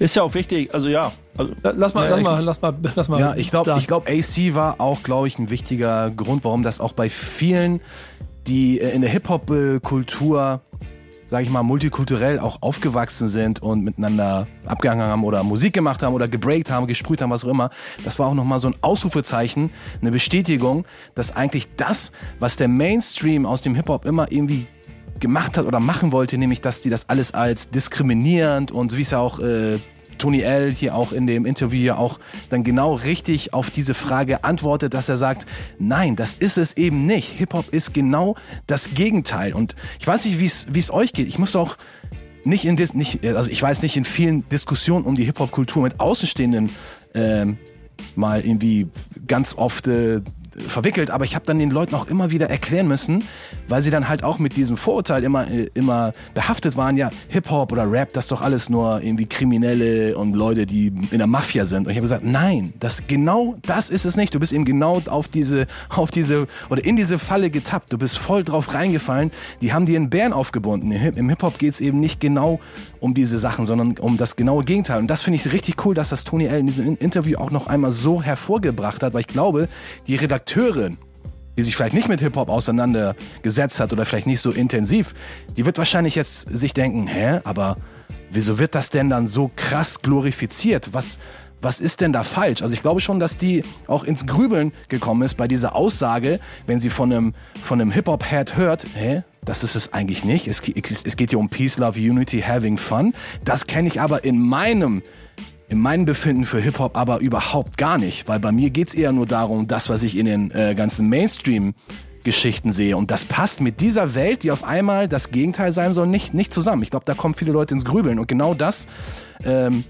[SPEAKER 2] Ist ja auch wichtig, also ja. Also,
[SPEAKER 1] lass mal,
[SPEAKER 2] ja,
[SPEAKER 1] lass mal, lass mal, lass mal.
[SPEAKER 3] Ja, ich glaube, ich glaube, AC war auch, glaube ich, ein wichtiger Grund, warum das auch bei vielen, die äh, in der Hip-Hop-Kultur, sage ich mal, multikulturell auch aufgewachsen sind und miteinander abgehangen haben oder Musik gemacht haben oder gebreakt haben, gesprüht haben, was auch immer. Das war auch nochmal so ein Ausrufezeichen, eine Bestätigung, dass eigentlich das, was der Mainstream aus dem Hip-Hop immer irgendwie gemacht hat oder machen wollte, nämlich dass die das alles als diskriminierend und wie es ja auch äh, Tony L hier auch in dem Interview ja auch dann genau richtig auf diese Frage antwortet, dass er sagt, nein, das ist es eben nicht. Hip-Hop ist genau das Gegenteil. Und ich weiß nicht, wie es euch geht. Ich muss auch nicht in nicht, also ich weiß nicht in vielen Diskussionen um die Hip-Hop-Kultur mit Außenstehenden ähm, mal irgendwie ganz oft äh, verwickelt, aber ich habe dann den Leuten auch immer wieder erklären müssen, weil sie dann halt auch mit diesem Vorurteil immer, immer behaftet waren, ja, Hip-Hop oder Rap, das ist doch alles nur irgendwie Kriminelle und Leute, die in der Mafia sind. Und ich habe gesagt, nein, das genau das ist es nicht. Du bist eben genau auf diese, auf diese oder in diese Falle getappt. Du bist voll drauf reingefallen. Die haben dir einen Bären aufgebunden. Im Hip-Hop geht es eben nicht genau um diese Sachen, sondern um das genaue Gegenteil. Und das finde ich richtig cool, dass das Tony L in diesem Interview auch noch einmal so hervorgebracht hat, weil ich glaube, die Redakteurin, die sich vielleicht nicht mit Hip-Hop auseinandergesetzt hat oder vielleicht nicht so intensiv, die wird wahrscheinlich jetzt sich denken, hä, aber wieso wird das denn dann so krass glorifiziert? Was, was ist denn da falsch? Also ich glaube schon, dass die auch ins Grübeln gekommen ist bei dieser Aussage, wenn sie von einem, von einem Hip-Hop-Head hört, hä, das ist es eigentlich nicht. Es, es geht hier um Peace, Love, Unity, Having Fun. Das kenne ich aber in meinem in meinem Befinden für Hip-Hop aber überhaupt gar nicht, weil bei mir geht's eher nur darum, das, was ich in den äh, ganzen Mainstream-Geschichten sehe. Und das passt mit dieser Welt, die auf einmal das Gegenteil sein soll, nicht, nicht zusammen. Ich glaube, da kommen viele Leute ins Grübeln. Und genau das ähm,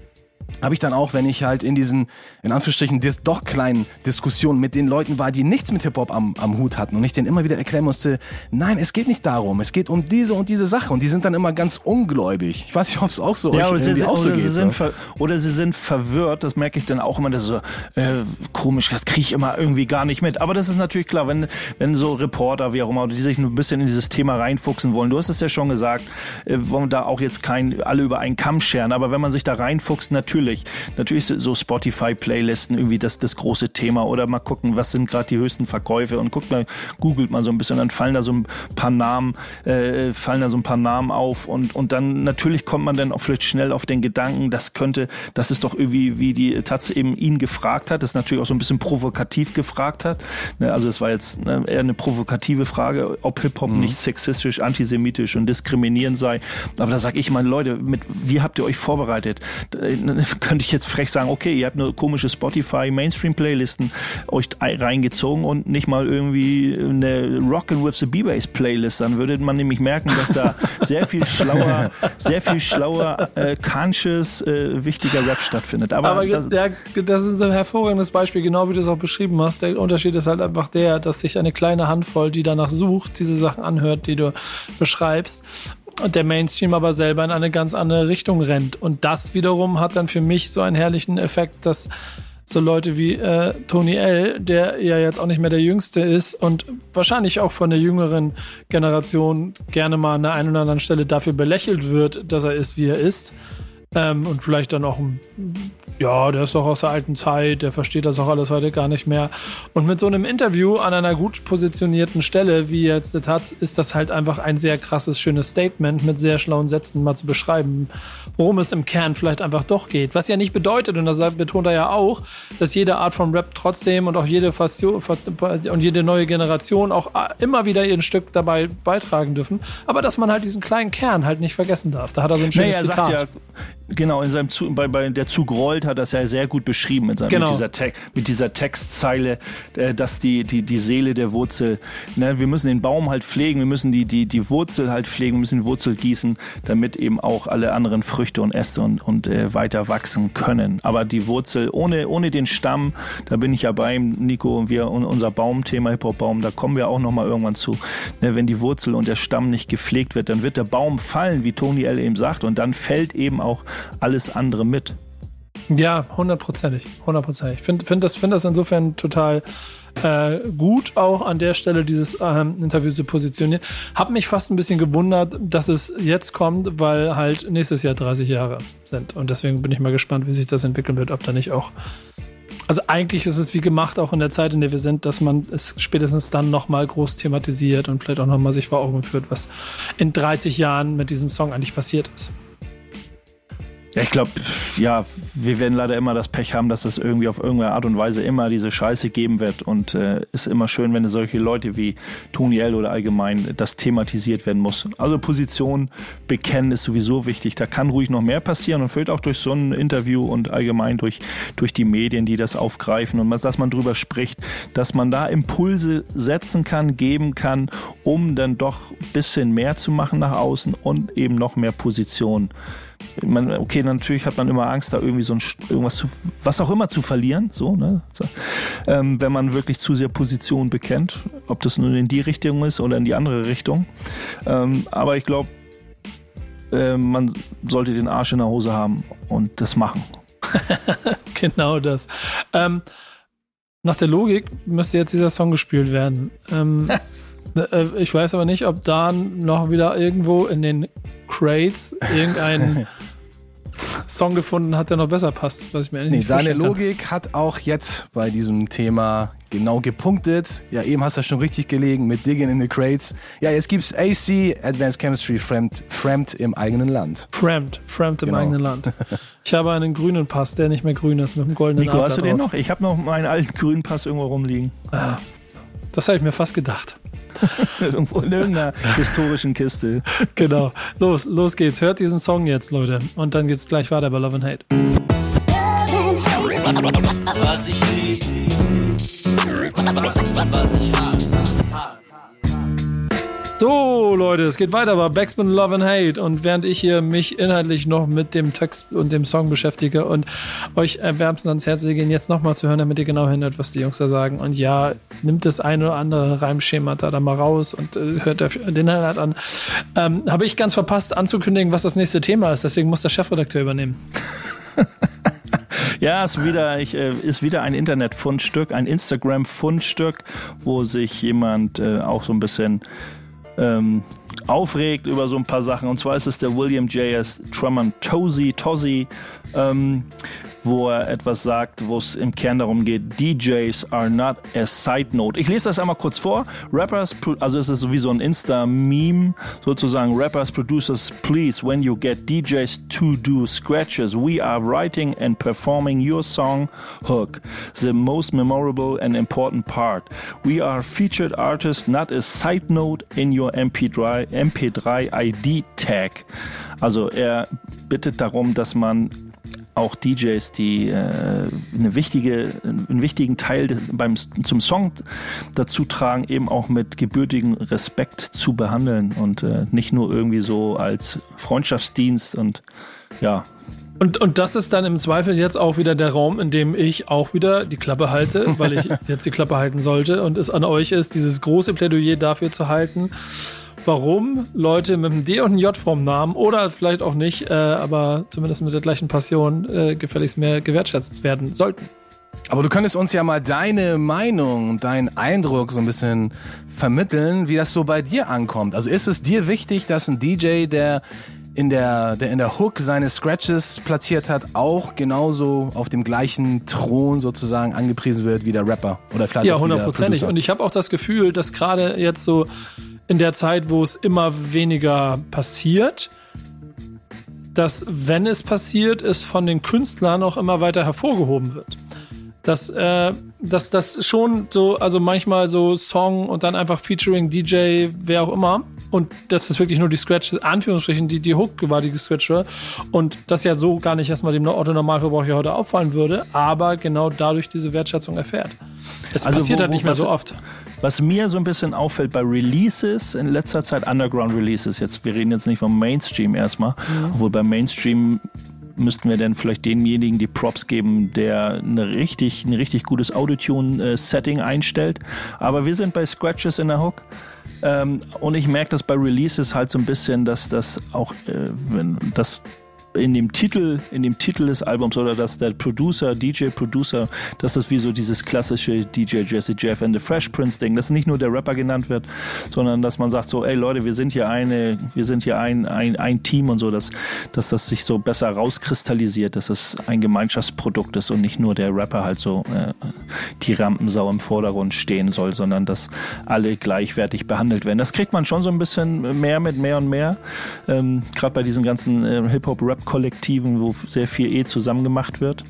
[SPEAKER 3] habe ich dann auch, wenn ich halt in diesen, in Anführungsstrichen, dis doch kleinen Diskussionen mit den Leuten war, die nichts mit Hip-Hop am, am Hut hatten und ich denen immer wieder erklären musste, nein, es geht nicht darum, es geht um diese und diese Sache und die sind dann immer ganz ungläubig. Ich weiß nicht, ob es auch so
[SPEAKER 2] ja, oder sie,
[SPEAKER 3] auch so
[SPEAKER 2] oder
[SPEAKER 3] geht.
[SPEAKER 2] Sie sind
[SPEAKER 3] so.
[SPEAKER 2] oder sie sind verwirrt, das merke ich dann auch immer, das ist so äh, komisch, das kriege ich immer irgendwie gar nicht mit. Aber das ist natürlich klar, wenn, wenn so Reporter, wie auch immer, die sich ein bisschen in dieses Thema reinfuchsen wollen, du hast es ja schon gesagt, äh, wollen da auch jetzt kein, alle über einen Kamm scheren, aber wenn man sich da reinfuchst, natürlich, natürlich so Spotify-Playlisten irgendwie das, das große Thema oder mal gucken, was sind gerade die höchsten Verkäufe und guckt mal, googelt mal so ein bisschen, dann fallen da so ein paar Namen, äh, fallen da so ein paar Namen auf und, und dann natürlich kommt man dann auch vielleicht schnell auf den Gedanken, das könnte, das ist doch irgendwie, wie die Taz eben ihn gefragt hat, das natürlich auch so ein bisschen provokativ gefragt hat. Ne, also es war jetzt ne, eher eine provokative Frage, ob Hip-Hop mhm. nicht sexistisch, antisemitisch und diskriminierend sei. Aber da sage ich mal, Leute, mit, wie habt ihr euch vorbereitet? Könnte ich jetzt frech sagen, okay, ihr habt eine komische Spotify Mainstream Playlisten euch reingezogen und nicht mal irgendwie eine Rockin' with the B-Bass Playlist, dann würde man nämlich merken, dass da sehr viel schlauer, sehr viel schlauer, äh, conscious, äh, wichtiger Rap stattfindet. Aber,
[SPEAKER 1] Aber
[SPEAKER 2] das,
[SPEAKER 1] ja, das ist ein hervorragendes Beispiel, genau wie du es auch beschrieben hast. Der Unterschied ist halt einfach der, dass sich eine kleine Handvoll, die danach sucht, diese Sachen anhört, die du beschreibst der Mainstream aber selber in eine ganz andere Richtung rennt. Und das wiederum hat dann für mich so einen herrlichen Effekt, dass so Leute wie äh, Tony L., der ja jetzt auch nicht mehr der Jüngste ist und wahrscheinlich auch von der jüngeren Generation gerne mal an der einen oder anderen Stelle dafür belächelt wird, dass er ist, wie er ist, Ähm, und vielleicht dann auch ein ja, der ist doch aus der alten Zeit, der versteht das auch alles heute gar nicht mehr. Und mit so einem Interview an einer gut positionierten Stelle, wie jetzt der Taz, ist das halt einfach ein sehr krasses, schönes Statement mit sehr schlauen Sätzen mal zu beschreiben, worum es im Kern vielleicht einfach doch geht. Was ja nicht bedeutet, und das betont er ja auch, dass jede Art von Rap trotzdem und auch jede Fassion und jede neue Generation auch immer wieder ihr Stück dabei beitragen dürfen, aber dass man halt diesen kleinen Kern halt nicht vergessen darf. Da hat er so ein schönes
[SPEAKER 2] naja, er
[SPEAKER 1] Zitat.
[SPEAKER 2] Sagt ja, genau, in seinem Zug, bei, bei der Zug rollt hat das ja sehr gut beschrieben mit, seinem,
[SPEAKER 1] Genau.
[SPEAKER 2] mit, dieser, Te mit dieser Textzeile, äh, dass die, die, die Seele der Wurzel, ne, wir müssen den Baum halt pflegen, wir müssen die, die, die Wurzel halt pflegen, wir müssen die Wurzel gießen, damit eben auch alle anderen Früchte und Äste und, und äh, weiter wachsen können. Aber die Wurzel ohne, ohne den Stamm, da bin ich ja bei Nico, und wir und unser Baumthema, Hip-Hop-Baum, da kommen wir auch nochmal irgendwann zu. Ne, wenn die Wurzel und der Stamm nicht gepflegt wird, dann wird der Baum fallen, wie Tony L. eben sagt, und dann fällt eben auch alles andere mit.
[SPEAKER 1] Ja, hundertprozentig. Hundertprozentig. Ich finde find das, find das insofern total äh, gut, auch an der Stelle dieses ähm, Interview zu positionieren. Hab mich fast ein bisschen gewundert, dass es jetzt kommt, weil halt nächstes Jahr 30 Jahre sind. Und deswegen bin ich mal gespannt, wie sich das entwickeln wird, ob da nicht auch. Also eigentlich ist es wie gemacht, auch in der Zeit, in der wir sind, dass man es spätestens dann nochmal groß thematisiert und vielleicht auch nochmal sich vor Augen führt, was in 30 Jahren mit diesem Song eigentlich passiert ist.
[SPEAKER 2] Ja, ich glaube, ja, wir werden leider immer das Pech haben, dass es irgendwie auf irgendeine Art und Weise immer diese Scheiße geben wird. Und äh, ist immer schön, wenn solche Leute wie Tony L oder allgemein das thematisiert werden muss. Also Position bekennen ist sowieso wichtig. Da kann ruhig noch mehr passieren und vielleicht auch durch so ein Interview und allgemein durch, durch die Medien, die das aufgreifen und dass man drüber spricht, dass man da Impulse setzen kann, geben kann, um dann doch ein bisschen mehr zu machen nach außen und eben noch mehr Position man, okay, natürlich hat man immer Angst, da irgendwie so ein, irgendwas zu, was auch immer zu verlieren, so, ne? Ähm, wenn man wirklich zu sehr Position bekennt, ob das nun in die Richtung ist oder in die andere Richtung. Ähm, aber ich glaube, äh, man sollte den Arsch in der Hose haben und das machen.
[SPEAKER 1] genau das. Ähm, nach der Logik müsste jetzt dieser Song gespielt werden. Ähm, äh, ich weiß aber nicht, ob da noch wieder irgendwo in den Crates irgendein Song gefunden hat, der noch besser passt, was ich mir eigentlich
[SPEAKER 3] Nee,
[SPEAKER 1] nicht
[SPEAKER 3] deine
[SPEAKER 1] vorstellen kann.
[SPEAKER 3] Logik hat auch jetzt bei diesem Thema genau gepunktet. Ja, eben hast du schon richtig gelegen mit Digging in the Crates. Ja, jetzt gibt's AC, Advanced Chemistry, Fremd, Fremd im eigenen Land.
[SPEAKER 1] Fremd, Fremd im
[SPEAKER 3] Genau.
[SPEAKER 1] eigenen Land. Ich habe einen grünen Pass, der nicht mehr grün ist, mit einem goldenen
[SPEAKER 2] Nico,
[SPEAKER 1] Adler
[SPEAKER 2] hast du den
[SPEAKER 1] drauf.
[SPEAKER 2] noch? Ich habe noch meinen alten grünen Pass irgendwo rumliegen.
[SPEAKER 1] Das habe ich mir fast gedacht.
[SPEAKER 2] irgendwo in irgendeiner historischen Kiste.
[SPEAKER 1] Genau. Los, los geht's. Hört diesen Song jetzt, Leute. Und dann geht's gleich weiter bei Love and Hate.
[SPEAKER 4] Was ich lieb, was ich hasse.
[SPEAKER 1] So, Leute, es geht weiter bei Backspin Love and Hate. Und während ich hier mich inhaltlich noch mit dem Text und dem Song beschäftige und euch wärmstens ans Herz lege, ihn jetzt nochmal zu hören, damit ihr genau hinhört, was die Jungs da sagen. Und ja, nimmt das eine oder andere Reimschema da, da mal raus und äh, hört den Inhalt an. Ähm, Habe ich ganz verpasst anzukündigen, was das nächste Thema ist. Deswegen muss der Chefredakteur übernehmen.
[SPEAKER 2] Ja, ist wieder, ich, äh, ist wieder ein Internet-Fundstück, ein Instagram-Fundstück, wo sich jemand äh, auch so ein bisschen ähm, aufregt über so ein paar Sachen. Und zwar ist es der William J.S. Truman Tosi, Tosi, ähm, wo er etwas sagt, wo es im Kern darum geht, DJs are not a side note. Ich lese das einmal kurz vor. Rappers, also es ist wie so ein Insta-Meme sozusagen. Rappers, producers, please, when you get DJs to do scratches, we are writing and performing your song hook, the most memorable and important part. We are featured artists, not a side note in your MP3, MP3 ID tag. Also er bittet darum, dass man auch DJs, die äh, eine wichtige, einen wichtigen Teil des, beim, zum Song dazu tragen, eben auch mit gebürtigem Respekt zu behandeln und äh, nicht nur irgendwie so als Freundschaftsdienst und ja.
[SPEAKER 1] Und, und das ist dann im Zweifel jetzt auch wieder der Raum, in dem ich auch wieder die Klappe halte, weil ich jetzt die Klappe halten sollte und es an euch ist, dieses große Plädoyer dafür zu halten, warum Leute mit einem D und einem J vorm Namen oder vielleicht auch nicht, äh, aber zumindest mit der gleichen Passion äh, gefälligst mehr gewertschätzt werden sollten.
[SPEAKER 3] Aber du könntest uns ja mal deine Meinung, deinen Eindruck so ein bisschen vermitteln, wie das so bei dir ankommt. Also ist es dir wichtig, dass ein DJ, der in der, der in der Hook seine Scratches platziert hat, auch genauso auf dem gleichen Thron sozusagen angepriesen wird wie der Rapper oder vielleicht
[SPEAKER 1] Ja, hundertprozentig. Und ich habe auch das Gefühl, dass gerade jetzt so in der Zeit, wo es immer weniger passiert, dass wenn es passiert, es von den Künstlern auch immer weiter hervorgehoben wird. Dass, äh, dass das schon so, also manchmal so Song und dann einfach Featuring DJ, wer auch immer. Und das ist wirklich nur die Scratch, Anführungsstrichen, die, die Hook war die Scratch war. Und das ja so gar nicht erstmal dem Otto Normalverbraucher heute auffallen würde, aber genau dadurch diese Wertschätzung erfährt. Es
[SPEAKER 2] Also
[SPEAKER 1] passiert
[SPEAKER 2] wo-
[SPEAKER 1] halt
[SPEAKER 2] wo-
[SPEAKER 1] nicht mehr so oft.
[SPEAKER 2] Was mir so ein bisschen auffällt bei Releases, in letzter Zeit Underground Releases, jetzt, wir reden jetzt nicht vom Mainstream erstmal, obwohl beim Mainstream müssten wir dann vielleicht denjenigen die Props geben, der eine richtig, ein richtig gutes Autotune-Setting einstellt. Aber wir sind bei Scratches in der Hook. Ähm, und ich merke das bei Releases halt so ein bisschen, dass das auch, äh, wenn das in dem Titel, in dem Titel des Albums oder dass der Producer, DJ Producer, dass das wie so dieses klassische DJ Jesse Jeff and the Fresh Prince Ding, dass nicht nur der Rapper genannt wird, sondern dass man sagt so, ey Leute, wir sind hier eine, wir sind hier ein, ein, ein Team und so, dass, dass das sich so besser rauskristallisiert, dass es ein Gemeinschaftsprodukt ist und nicht nur der Rapper halt so äh, die Rampensau im Vordergrund stehen soll, sondern dass alle gleichwertig behandelt werden. Das kriegt man schon so ein bisschen mehr mit mehr und mehr. Ähm, Gerade bei diesen ganzen äh, Hip-Hop-Rap-Kollektiven, wo sehr viel eh zusammen gemacht wird.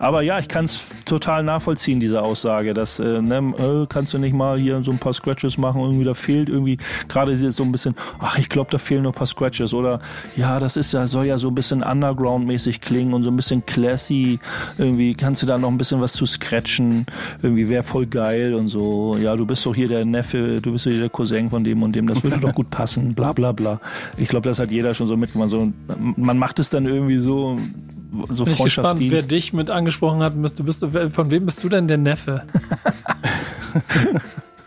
[SPEAKER 2] Aber ja, ich kann es total nachvollziehen, diese Aussage, dass äh, ne, äh, kannst du nicht mal hier so ein paar Scratches machen, irgendwie da fehlt irgendwie gerade so ein bisschen, ach, ich glaube, da fehlen noch ein paar Scratches oder ja, das ist ja soll ja so ein bisschen Underground-mäßig klingen und so ein bisschen classy, irgendwie kannst du da noch ein bisschen was zu scratchen, irgendwie wäre voll geil und so, ja, du bist doch hier der Neffe, du bist doch hier der Cousin von dem und dem, das würde doch gut passen, bla bla bla. Ich glaube, das hat jeder schon so mitgemacht, so, man macht es dann irgendwie so so
[SPEAKER 1] Bin ich gespannt, wer dich mit angesprochen hat. Bist du, bist von wem bist du denn der Neffe?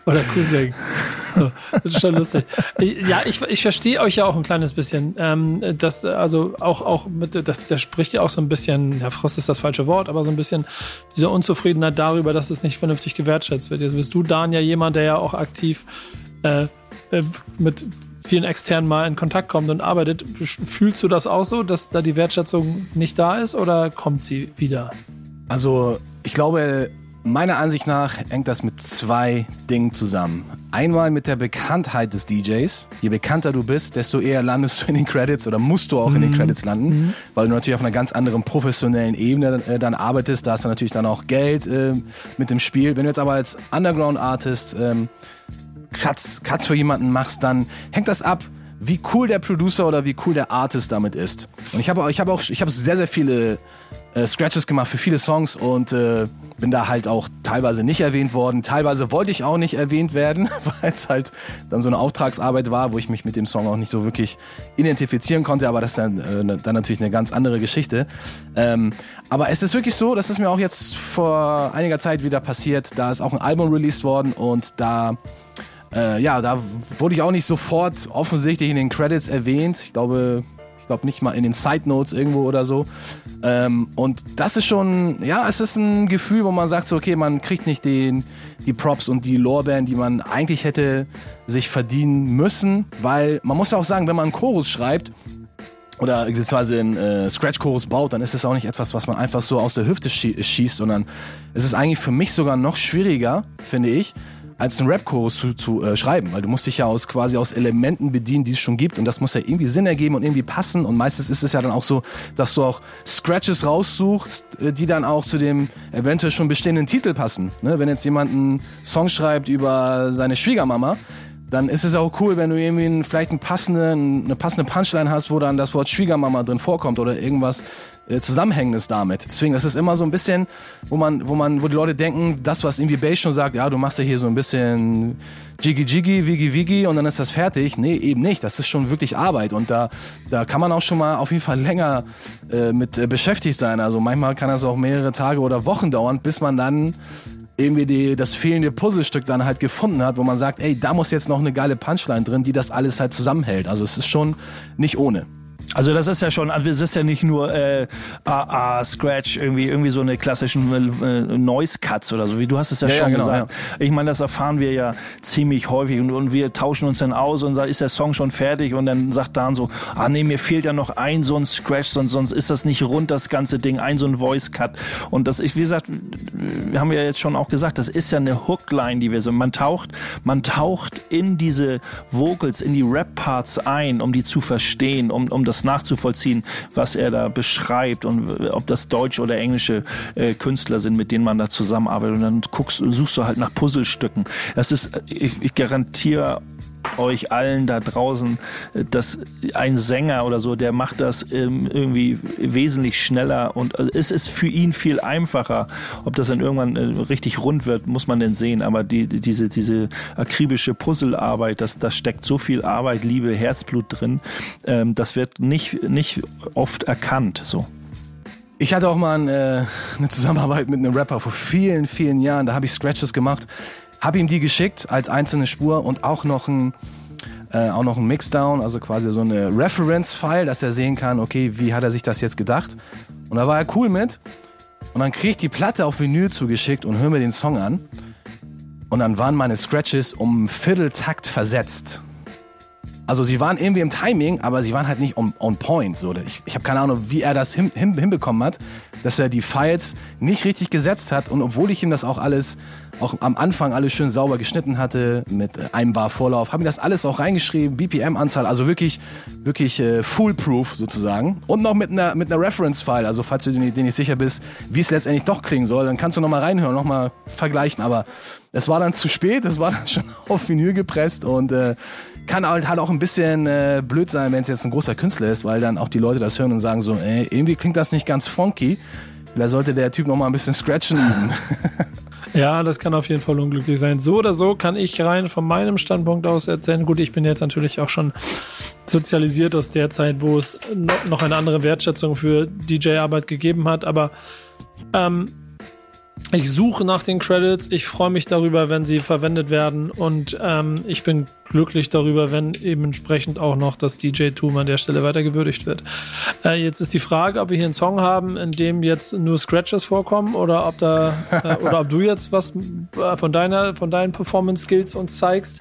[SPEAKER 1] Oder Cousin. So, das ist schon lustig. Ja, ich, ich verstehe euch ja auch ein kleines bisschen. Ähm, das, also auch, auch mit, das, das spricht ja auch so ein bisschen, ja, Frost ist das falsche Wort, aber so ein bisschen diese Unzufriedenheit darüber, dass es nicht vernünftig gewertschätzt wird. Jetzt bist du, Dan, ja jemand, der ja auch aktiv äh, äh, mit vielen externen mal in Kontakt kommt und arbeitet. Fühlst du das auch so, dass da die Wertschätzung nicht da ist oder kommt sie wieder?
[SPEAKER 3] Also, ich glaube, meiner Ansicht nach hängt das mit zwei Dingen zusammen. Einmal mit der Bekanntheit des DJs. Je bekannter du bist, desto eher landest du in den Credits oder musst du auch in den Credits landen, weil du natürlich auf einer ganz anderen professionellen Ebene äh, dann arbeitest. Da hast du natürlich dann auch Geld äh, mit dem Spiel. Wenn du jetzt aber als Underground-Artist ähm, Cuts, Cuts für jemanden machst, dann hängt das ab, wie cool der Producer oder wie cool der Artist damit ist. Und ich habe ich habe auch ich habe sehr sehr viele äh, Scratches gemacht für viele Songs und äh, bin da halt auch teilweise nicht erwähnt worden. Teilweise wollte ich auch nicht erwähnt werden, weil es halt dann so eine Auftragsarbeit war, wo ich mich mit dem Song auch nicht so wirklich identifizieren konnte. Aber das ist dann, äh, dann natürlich eine ganz andere Geschichte. Ähm, aber es ist wirklich so, das ist mir auch jetzt vor einiger Zeit wieder passiert. Da ist auch ein Album released worden und da äh, ja, da wurde ich auch nicht sofort offensichtlich in den Credits erwähnt. Ich glaube, ich glaube nicht mal in den Side Notes irgendwo oder so. Ähm, und das ist schon, ja, es ist ein Gefühl, wo man sagt so, okay, man kriegt nicht den, die Props und die Lorbeeren, die man eigentlich hätte sich verdienen müssen, weil man muss auch sagen, wenn man einen Chorus schreibt, oder beziehungsweise einen äh, Scratch-Chorus baut, dann ist es auch nicht etwas, was man einfach so aus der Hüfte schie schießt, sondern es ist eigentlich für mich sogar noch schwieriger, finde ich, als einen Rap-Chorus zu, zu äh, schreiben, weil du musst dich ja aus quasi aus Elementen bedienen, die es schon gibt und das muss ja irgendwie Sinn ergeben und irgendwie passen und meistens ist es ja dann auch so, dass du auch Scratches raussuchst, äh, die dann auch zu dem eventuell schon bestehenden Titel passen. Ne? Wenn jetzt jemand einen Song schreibt über seine Schwiegermama, dann ist es auch cool, wenn du irgendwie vielleicht einen passenden, eine passende Punchline hast, wo dann das Wort Schwiegermama drin vorkommt oder irgendwas Zusammenhängendes damit. Deswegen, das ist immer so ein bisschen, wo man, wo man, wo die Leute denken, das, was irgendwie Bass schon sagt, ja, du machst ja hier so ein bisschen Jiggy Jiggy, Wiggy Wiggy und dann ist das fertig. Nee, eben nicht. Das ist schon wirklich Arbeit und da, da kann man auch schon mal auf jeden Fall länger äh, mit äh, beschäftigt sein. Also manchmal kann das auch mehrere Tage oder Wochen dauern, bis man dann irgendwie die, das fehlende Puzzlestück dann halt gefunden hat, wo man sagt, ey, da muss jetzt noch eine geile Punchline drin, die das alles halt zusammenhält. Also es ist schon nicht ohne.
[SPEAKER 2] Also das ist ja schon, also es ist ja nicht nur äh, ah, ah, Scratch, irgendwie, irgendwie so eine klassischen äh, Noise Cuts oder so, wie du hast es ja,
[SPEAKER 3] Ja, ja,
[SPEAKER 2] schon
[SPEAKER 3] genau,
[SPEAKER 2] gesagt. Ich meine, das erfahren wir ja ziemlich häufig und, und wir tauschen uns dann aus und sagen, ist der Song schon fertig und dann sagt Dan so, ah nee, mir fehlt ja noch ein so ein Scratch, sonst, sonst ist das nicht rund, das ganze Ding, ein so ein Voice Cut. Und das ist, wie gesagt, wir haben ja jetzt schon auch gesagt, das ist ja eine Hookline, die wir so, man taucht, man taucht in diese Vocals, in die Rap-Parts ein, um die zu verstehen, um, um das nachzuvollziehen, was er da beschreibt und ob das deutsche oder englische äh, Künstler sind, mit denen man da zusammenarbeitet. Und dann guckst, suchst du halt nach Puzzlestücken. Das ist, ich, ich garantiere euch allen da draußen, dass ein Sänger oder so, der macht das ähm, irgendwie wesentlich schneller und äh, es ist für ihn viel einfacher. Ob das dann irgendwann äh, richtig rund wird, muss man denn sehen. Aber die, diese, diese akribische Puzzlearbeit, das, da steckt so viel Arbeit, Liebe, Herzblut drin. Ähm, das wird nicht, nicht oft erkannt. So.
[SPEAKER 3] Ich hatte auch mal äh, eine Zusammenarbeit mit einem Rapper vor vielen, vielen Jahren. Da habe ich Scratches gemacht, habe ihm die geschickt als einzelne Spur und auch noch ein äh, auch noch ein Mixdown, also quasi so eine Reference-File, dass er sehen kann, okay, wie hat er sich das jetzt gedacht. Und da war er cool mit. Und dann krieg ich die Platte auf Vinyl zugeschickt und höre mir den Song an. Und dann waren meine Scratches um Vierteltakt versetzt. Also sie waren irgendwie im Timing, aber sie waren halt nicht on, on point. So. Ich, ich habe keine Ahnung, wie er das hin, hin, hinbekommen hat, dass er die Files nicht richtig gesetzt hat. Und obwohl ich ihm das auch alles, auch am Anfang alles schön sauber geschnitten hatte, mit äh, einem Bar Vorlauf, habe ich das alles auch reingeschrieben, BPM-Anzahl, also wirklich, wirklich äh, foolproof sozusagen. Und noch mit einer, mit einer Reference-File, also falls du dir nicht sicher bist, wie es letztendlich doch klingen soll, dann kannst du nochmal reinhören, nochmal vergleichen. Aber es war dann zu spät, es war dann schon auf Vinyl gepresst und äh, kann halt, halt auch ein bisschen äh, blöd sein, wenn es jetzt ein großer Künstler ist, weil dann auch die Leute das hören und sagen so, ey, irgendwie klingt das nicht ganz funky. Vielleicht sollte der Typ noch mal ein bisschen scratchen.
[SPEAKER 1] Ja, das kann auf jeden Fall unglücklich sein. So oder so kann ich rein von meinem Standpunkt aus erzählen. Gut, ich bin jetzt natürlich auch schon sozialisiert aus der Zeit, wo es no- noch eine andere Wertschätzung für DJ-Arbeit gegeben hat. Aber ähm, ich suche nach den Credits. Ich freue mich darüber, wenn sie verwendet werden. Und ähm, ich bin glücklich darüber, wenn eben entsprechend auch noch das DJ-Tum an der Stelle weiter gewürdigt wird. Äh, jetzt ist die Frage, ob wir hier einen Song haben, in dem jetzt nur Scratches vorkommen oder ob da äh, oder ob du jetzt was äh, von deiner von deinen Performance-Skills uns zeigst.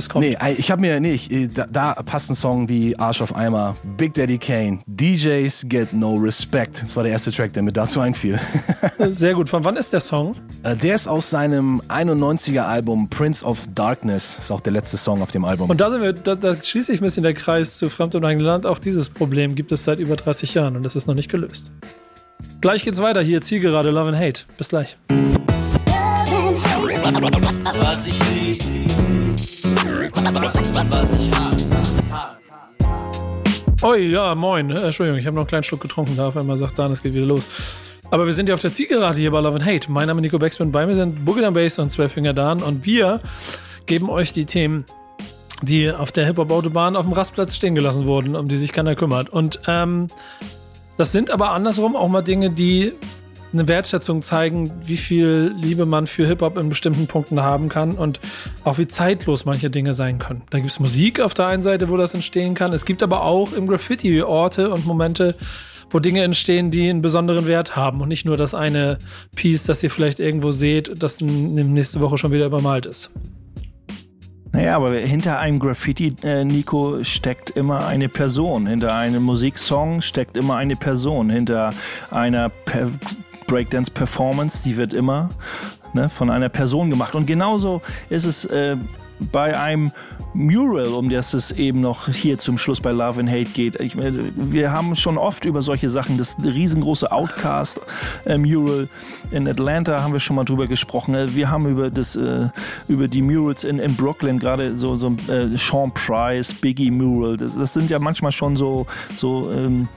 [SPEAKER 1] Das kommt.
[SPEAKER 3] nee, ich habe mir, nee, ich, äh, da, da passt ein Song wie Arsch auf Eimer, Big Daddy Kane, DJs Get No Respect. Das war der erste Track, der mir dazu einfiel.
[SPEAKER 1] Sehr gut. Von wann ist der Song?
[SPEAKER 3] Äh, der ist aus seinem 91er Album Prince of Darkness. Ist auch der letzte Song auf dem Album.
[SPEAKER 1] Und da sind wir, da, da schließt sich ein bisschen der Kreis zu Fremd und eigenem Land. Auch dieses Problem gibt es seit über 30 Jahren und das ist noch nicht gelöst. Gleich geht's weiter hier, Zielgerade, Love and Hate. Bis gleich.
[SPEAKER 4] Was ich was
[SPEAKER 1] ja, moin. Äh, Entschuldigung, ich habe noch einen kleinen Schluck getrunken, da auf einmal sagt Dan, es geht wieder los. Aber wir sind ja auf der Zielgerade hier bei Love and Hate. Mein Name ist Nico Beckspin, bei mir sind Boogie Down Bass und Zwölffinger Dan und wir geben euch die Themen, die auf der Hip-Hop-Autobahn auf dem Rastplatz stehen gelassen wurden, um die sich keiner kümmert. Und ähm, das sind aber andersrum auch mal Dinge, die eine Wertschätzung zeigen, wie viel Liebe man für Hip-Hop in bestimmten Punkten haben kann und auch wie zeitlos manche Dinge sein können. Da gibt es Musik auf der einen Seite, wo das entstehen kann. Es gibt aber auch im Graffiti Orte und Momente, wo Dinge entstehen, die einen besonderen Wert haben und nicht nur das eine Piece, das ihr vielleicht irgendwo seht, das nächste Woche schon wieder übermalt ist.
[SPEAKER 2] Naja, aber hinter einem Graffiti, äh, Nico, steckt immer eine Person. Hinter einem Musiksong steckt immer eine Person. Hinter einer per Breakdance-Performance, die wird immer ne, von einer Person gemacht. Und genauso ist es äh, bei einem Mural, um das es eben noch hier zum Schluss bei Love and Hate geht. Ich, äh, wir haben schon oft über solche Sachen, das riesengroße Outcast äh, in Atlanta haben wir schon mal drüber gesprochen. Äh, Wir haben über das äh, über die Murals in, in Brooklyn gerade so so äh, Sean Price, Biggie Mural. Das, das sind ja manchmal schon so so ähm,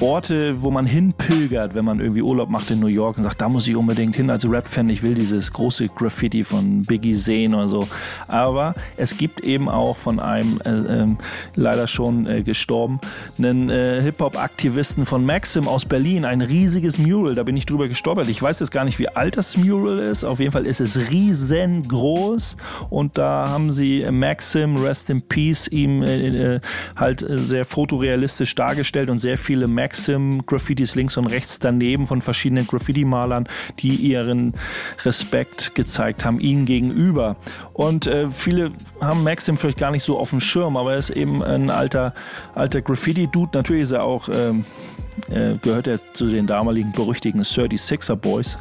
[SPEAKER 2] Orte, wo man hinpilgert, wenn man irgendwie Urlaub macht in New York und sagt, da muss ich unbedingt hin als Rap-Fan. Ich will dieses große Graffiti von Biggie sehen oder so. Aber es gibt eben auch von einem äh, äh, leider schon äh, gestorben, einen äh, Hip-Hop-Aktivisten von Maxim aus Berlin, ein riesiges Mural, da bin ich drüber gestolpert. Ich weiß jetzt gar nicht, wie alt das Mural ist. Auf jeden Fall ist es riesengroß und da haben sie Maxim, Rest in Peace, ihm äh, äh, halt sehr fotorealistisch dargestellt und sehr viele Maxim-Graffitis links und rechts daneben von verschiedenen Graffiti-Malern, die ihren Respekt gezeigt haben, ihm gegenüber. Und äh, viele haben Maxim vielleicht gar nicht so auf dem Schirm, aber er ist eben ein alter, alter Graffiti-Dude. Natürlich ist er auch ähm, äh, gehört er zu den damaligen berüchtigten 36er Boys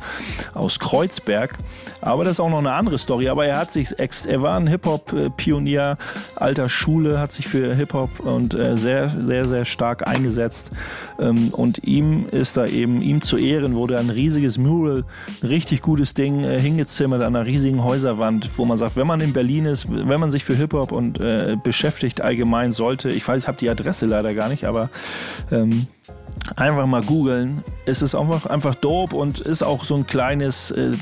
[SPEAKER 2] aus Kreuzberg. Aber das ist auch noch eine andere Story. Aber er hat sich, er war ein Hip-Hop-Pionier alter Schule, hat sich für Hip-Hop und äh, sehr, sehr, sehr stark eingesetzt. Ähm, und ihm ist da eben, ihm zu Ehren wurde ein riesiges Mural, ein richtig gutes Ding, äh, hingezimmert an einer riesigen Häuserwand, wo man sagt, wenn man in Berlin ist, wenn man sich für Hip-Hop und beschäftigt allgemein sollte, ich weiß, ich habe die Adresse leider gar nicht, aber ähm, einfach mal googeln. Es ist einfach, einfach dope und ist auch so ein kleines äh,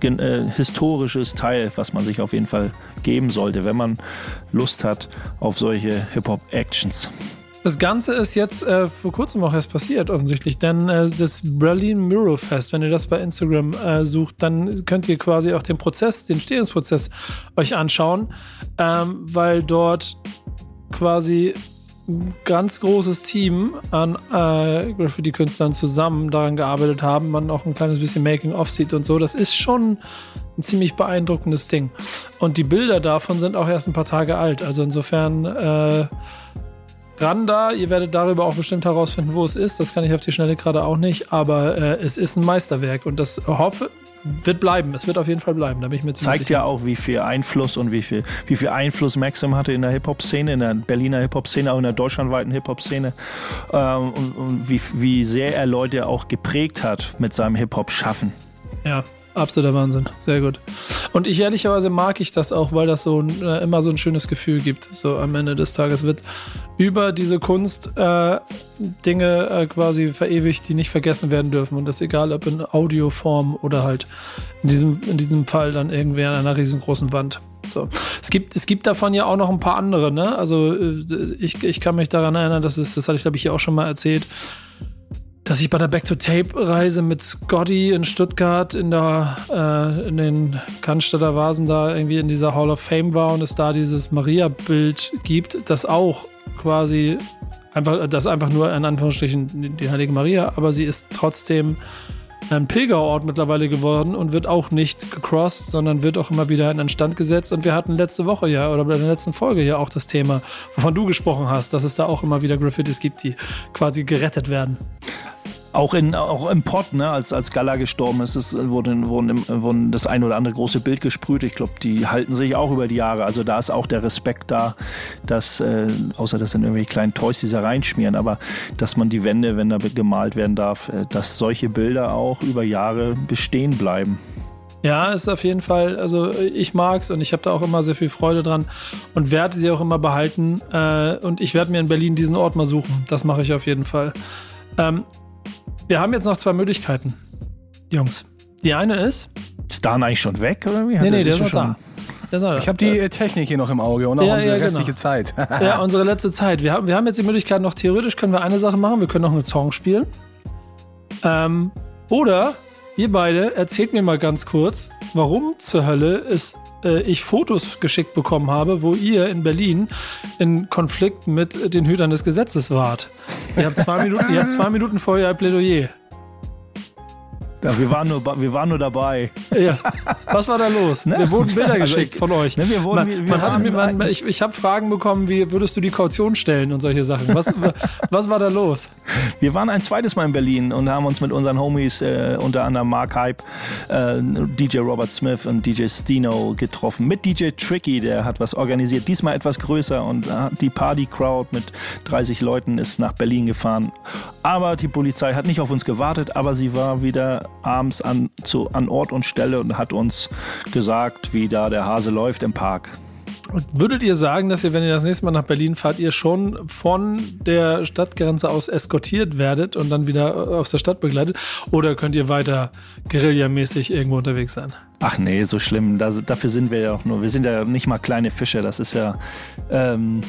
[SPEAKER 2] äh, historisches Teil, was man sich auf jeden Fall geben sollte, wenn man Lust hat auf solche Hip-Hop-Actions.
[SPEAKER 1] Das Ganze ist jetzt äh, vor kurzem auch erst passiert, offensichtlich, denn äh, das Berlin Mural Fest, wenn ihr das bei Instagram äh, sucht, dann könnt ihr quasi auch den Prozess, den Stehungsprozess euch anschauen, ähm, weil dort quasi ganz großes Team an äh, Graffiti-Künstlern zusammen daran gearbeitet haben, man auch ein kleines bisschen Making-of sieht und so. Das ist schon ein ziemlich beeindruckendes Ding. Und die Bilder davon sind auch erst ein paar Tage alt. Also insofern äh, ran da. Ihr werdet darüber auch bestimmt herausfinden, wo es ist. Das kann ich auf die Schnelle gerade auch nicht. Aber äh, es ist ein Meisterwerk und das hoffe, wird bleiben. Es wird auf jeden Fall bleiben. Da bin ich mir
[SPEAKER 2] Zeigt sicher. ja auch, wie viel Einfluss und wie viel, wie viel Einfluss Maxim hatte in der Hip-Hop-Szene, in der Berliner Hip-Hop-Szene, auch in der deutschlandweiten Hip-Hop-Szene. Ähm, und, und wie, wie sehr er Leute auch geprägt hat mit seinem Hip-Hop-Schaffen.
[SPEAKER 1] Ja, absoluter Wahnsinn. Sehr gut. Und ich ehrlicherweise mag ich das auch, weil das so äh, immer so ein schönes Gefühl gibt. So am Ende des Tages wird über diese Kunst äh, Dinge äh, quasi verewigt, die nicht vergessen werden dürfen. Und das egal, ob in Audioform oder halt in diesem, in diesem Fall dann irgendwie an einer riesengroßen Wand. So. Es gibt, es gibt davon ja auch noch ein paar andere, ne? Also äh, ich, ich kann mich daran erinnern, das ist, das hatte ich glaube ich hier auch schon mal erzählt dass ich bei der Back-to-Tape-Reise mit Scotty in Stuttgart in der äh, in den Cannstatter Vasen da irgendwie in dieser Hall of Fame war und es da dieses Maria-Bild gibt, das auch quasi einfach, das einfach nur in Anführungsstrichen die Heilige Maria, aber sie ist trotzdem ein Pilgerort mittlerweile geworden und wird auch nicht gecrossed, sondern wird auch immer wieder in Stand gesetzt. Und wir hatten letzte Woche ja oder bei der letzten Folge ja auch das Thema, wovon du gesprochen hast, dass es da auch immer wieder Graffitis gibt, die quasi gerettet werden.
[SPEAKER 2] Auch, in, auch im Pott, ne, als, als Gala gestorben ist, es wurde, wurde, wurde das ein oder andere große Bild gesprüht. Ich glaube, die halten sich auch über die Jahre. Also da ist auch der Respekt da, dass, äh, außer dass dann irgendwelche kleinen Toys diese reinschmieren, aber dass man die Wände, wenn da gemalt werden darf, äh, dass solche Bilder auch über Jahre bestehen bleiben.
[SPEAKER 1] Ja, ist auf jeden Fall, also ich mag's und ich habe da auch immer sehr viel Freude dran und werde sie auch immer behalten. Äh, und ich werde mir in Berlin diesen Ort mal suchen. Das mache ich auf jeden Fall. Ähm, wir haben jetzt noch zwei Möglichkeiten, Jungs. Die eine ist.
[SPEAKER 2] Ist Dan eigentlich schon weg? Oder
[SPEAKER 1] wie? Nee, nee, der ist noch da.
[SPEAKER 3] Da. Ich habe die äh, Technik hier noch im Auge und auch ja, unsere ja, genau. restliche Zeit.
[SPEAKER 1] ja, unsere letzte Zeit. Wir haben, wir haben jetzt die Möglichkeit, noch theoretisch können wir eine Sache machen. Wir können noch einen Song spielen. Ähm, oder ihr beide erzählt mir mal ganz kurz, warum zur Hölle ist äh, ich Fotos geschickt bekommen habe, wo ihr in Berlin in Konflikt mit den Hütern des Gesetzes wart. Ihr habt zwei Minuten, ihr habt zwei Minuten vorher ein Plädoyer.
[SPEAKER 2] Ja, wir, waren nur, wir waren nur dabei.
[SPEAKER 1] Ja. Was war da los? Ne? Wir wurden Bilder also geschickt ich, von euch.
[SPEAKER 2] Ne, wir wurden, man,
[SPEAKER 1] wir, man mir, man, ich ich habe Fragen bekommen, wie würdest du die Kaution stellen und solche Sachen. Was, was war da los?
[SPEAKER 2] Wir waren ein zweites Mal in Berlin und haben uns mit unseren Homies, äh, unter anderem Mark Hype, äh, DJ Robert Smith und DJ Stino getroffen. Mit DJ Tricky, der hat was organisiert. Diesmal etwas größer und äh, die Party-Crowd mit 30 Leuten ist nach Berlin gefahren. Aber die Polizei hat nicht auf uns gewartet, aber sie war wieder abends an, zu, an Ort und Stelle und hat uns gesagt, wie da der Hase läuft im Park.
[SPEAKER 1] Würdet ihr sagen, dass ihr, wenn ihr das nächste Mal nach Berlin fahrt, ihr schon von der Stadtgrenze aus eskortiert werdet und dann wieder aus der Stadt begleitet? Oder könnt ihr weiter guerillamäßig irgendwo unterwegs sein?
[SPEAKER 2] Ach nee, so schlimm. Das, dafür sind wir ja auch nur. Wir sind ja nicht mal kleine Fische. Das ist ja. Ähm,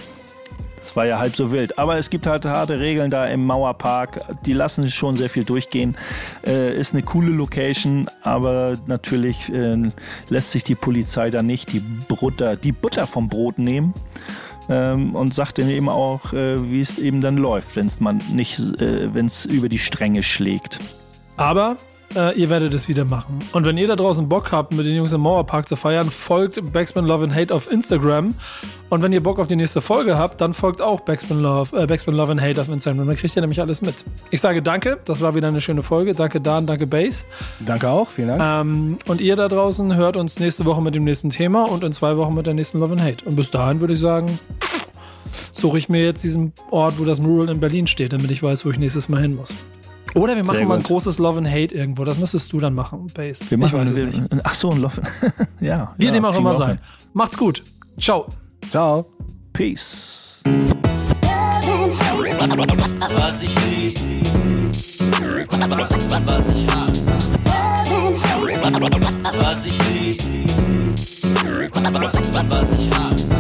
[SPEAKER 2] das war ja halb so wild. Aber es gibt halt harte Regeln da im Mauerpark. Die lassen schon sehr viel durchgehen. Äh, ist eine coole Location, aber natürlich äh, lässt sich die Polizei da nicht die Butter, die Butter vom Brot nehmen. Ähm, und sagt dann eben auch, äh, wie es eben dann läuft, wenn es äh, wenn es über die Stränge schlägt.
[SPEAKER 1] Aber äh, ihr werdet es wieder machen. Und wenn ihr da draußen Bock habt, mit den Jungs im Mauerpark zu feiern, folgt Backspin Love and Hate auf Instagram. Und wenn ihr Bock auf die nächste Folge habt, dann folgt auch Backspin Love, äh, Backspin Love and Hate auf Instagram. Dann kriegt ihr nämlich alles mit. Ich sage danke, das war wieder eine schöne Folge. Danke Dan, danke Base.
[SPEAKER 3] Danke auch, vielen Dank.
[SPEAKER 1] Ähm, und ihr da draußen hört uns nächste Woche mit dem nächsten Thema und in zwei Wochen mit der nächsten Love and Hate. Und bis dahin würde ich sagen, suche ich mir jetzt diesen Ort, wo das Mural in Berlin steht, damit ich weiß, wo ich nächstes Mal hin muss. Oder wir machen
[SPEAKER 2] Sehr
[SPEAKER 1] mal ein
[SPEAKER 2] gut.
[SPEAKER 1] großes Love and Hate irgendwo. Das müsstest du dann machen, Base.
[SPEAKER 2] Wir machen
[SPEAKER 1] ich weiß es
[SPEAKER 2] wir,
[SPEAKER 1] nicht.
[SPEAKER 2] Ach so, ein Love. ja.
[SPEAKER 1] Wie
[SPEAKER 2] ja,
[SPEAKER 1] dem auch immer
[SPEAKER 2] wir
[SPEAKER 1] sei.
[SPEAKER 2] hin.
[SPEAKER 1] Macht's gut. Ciao.
[SPEAKER 3] Ciao.
[SPEAKER 2] Peace.
[SPEAKER 4] Was ich lieb, was ich hasse. Was ich lieb, was ich hasse.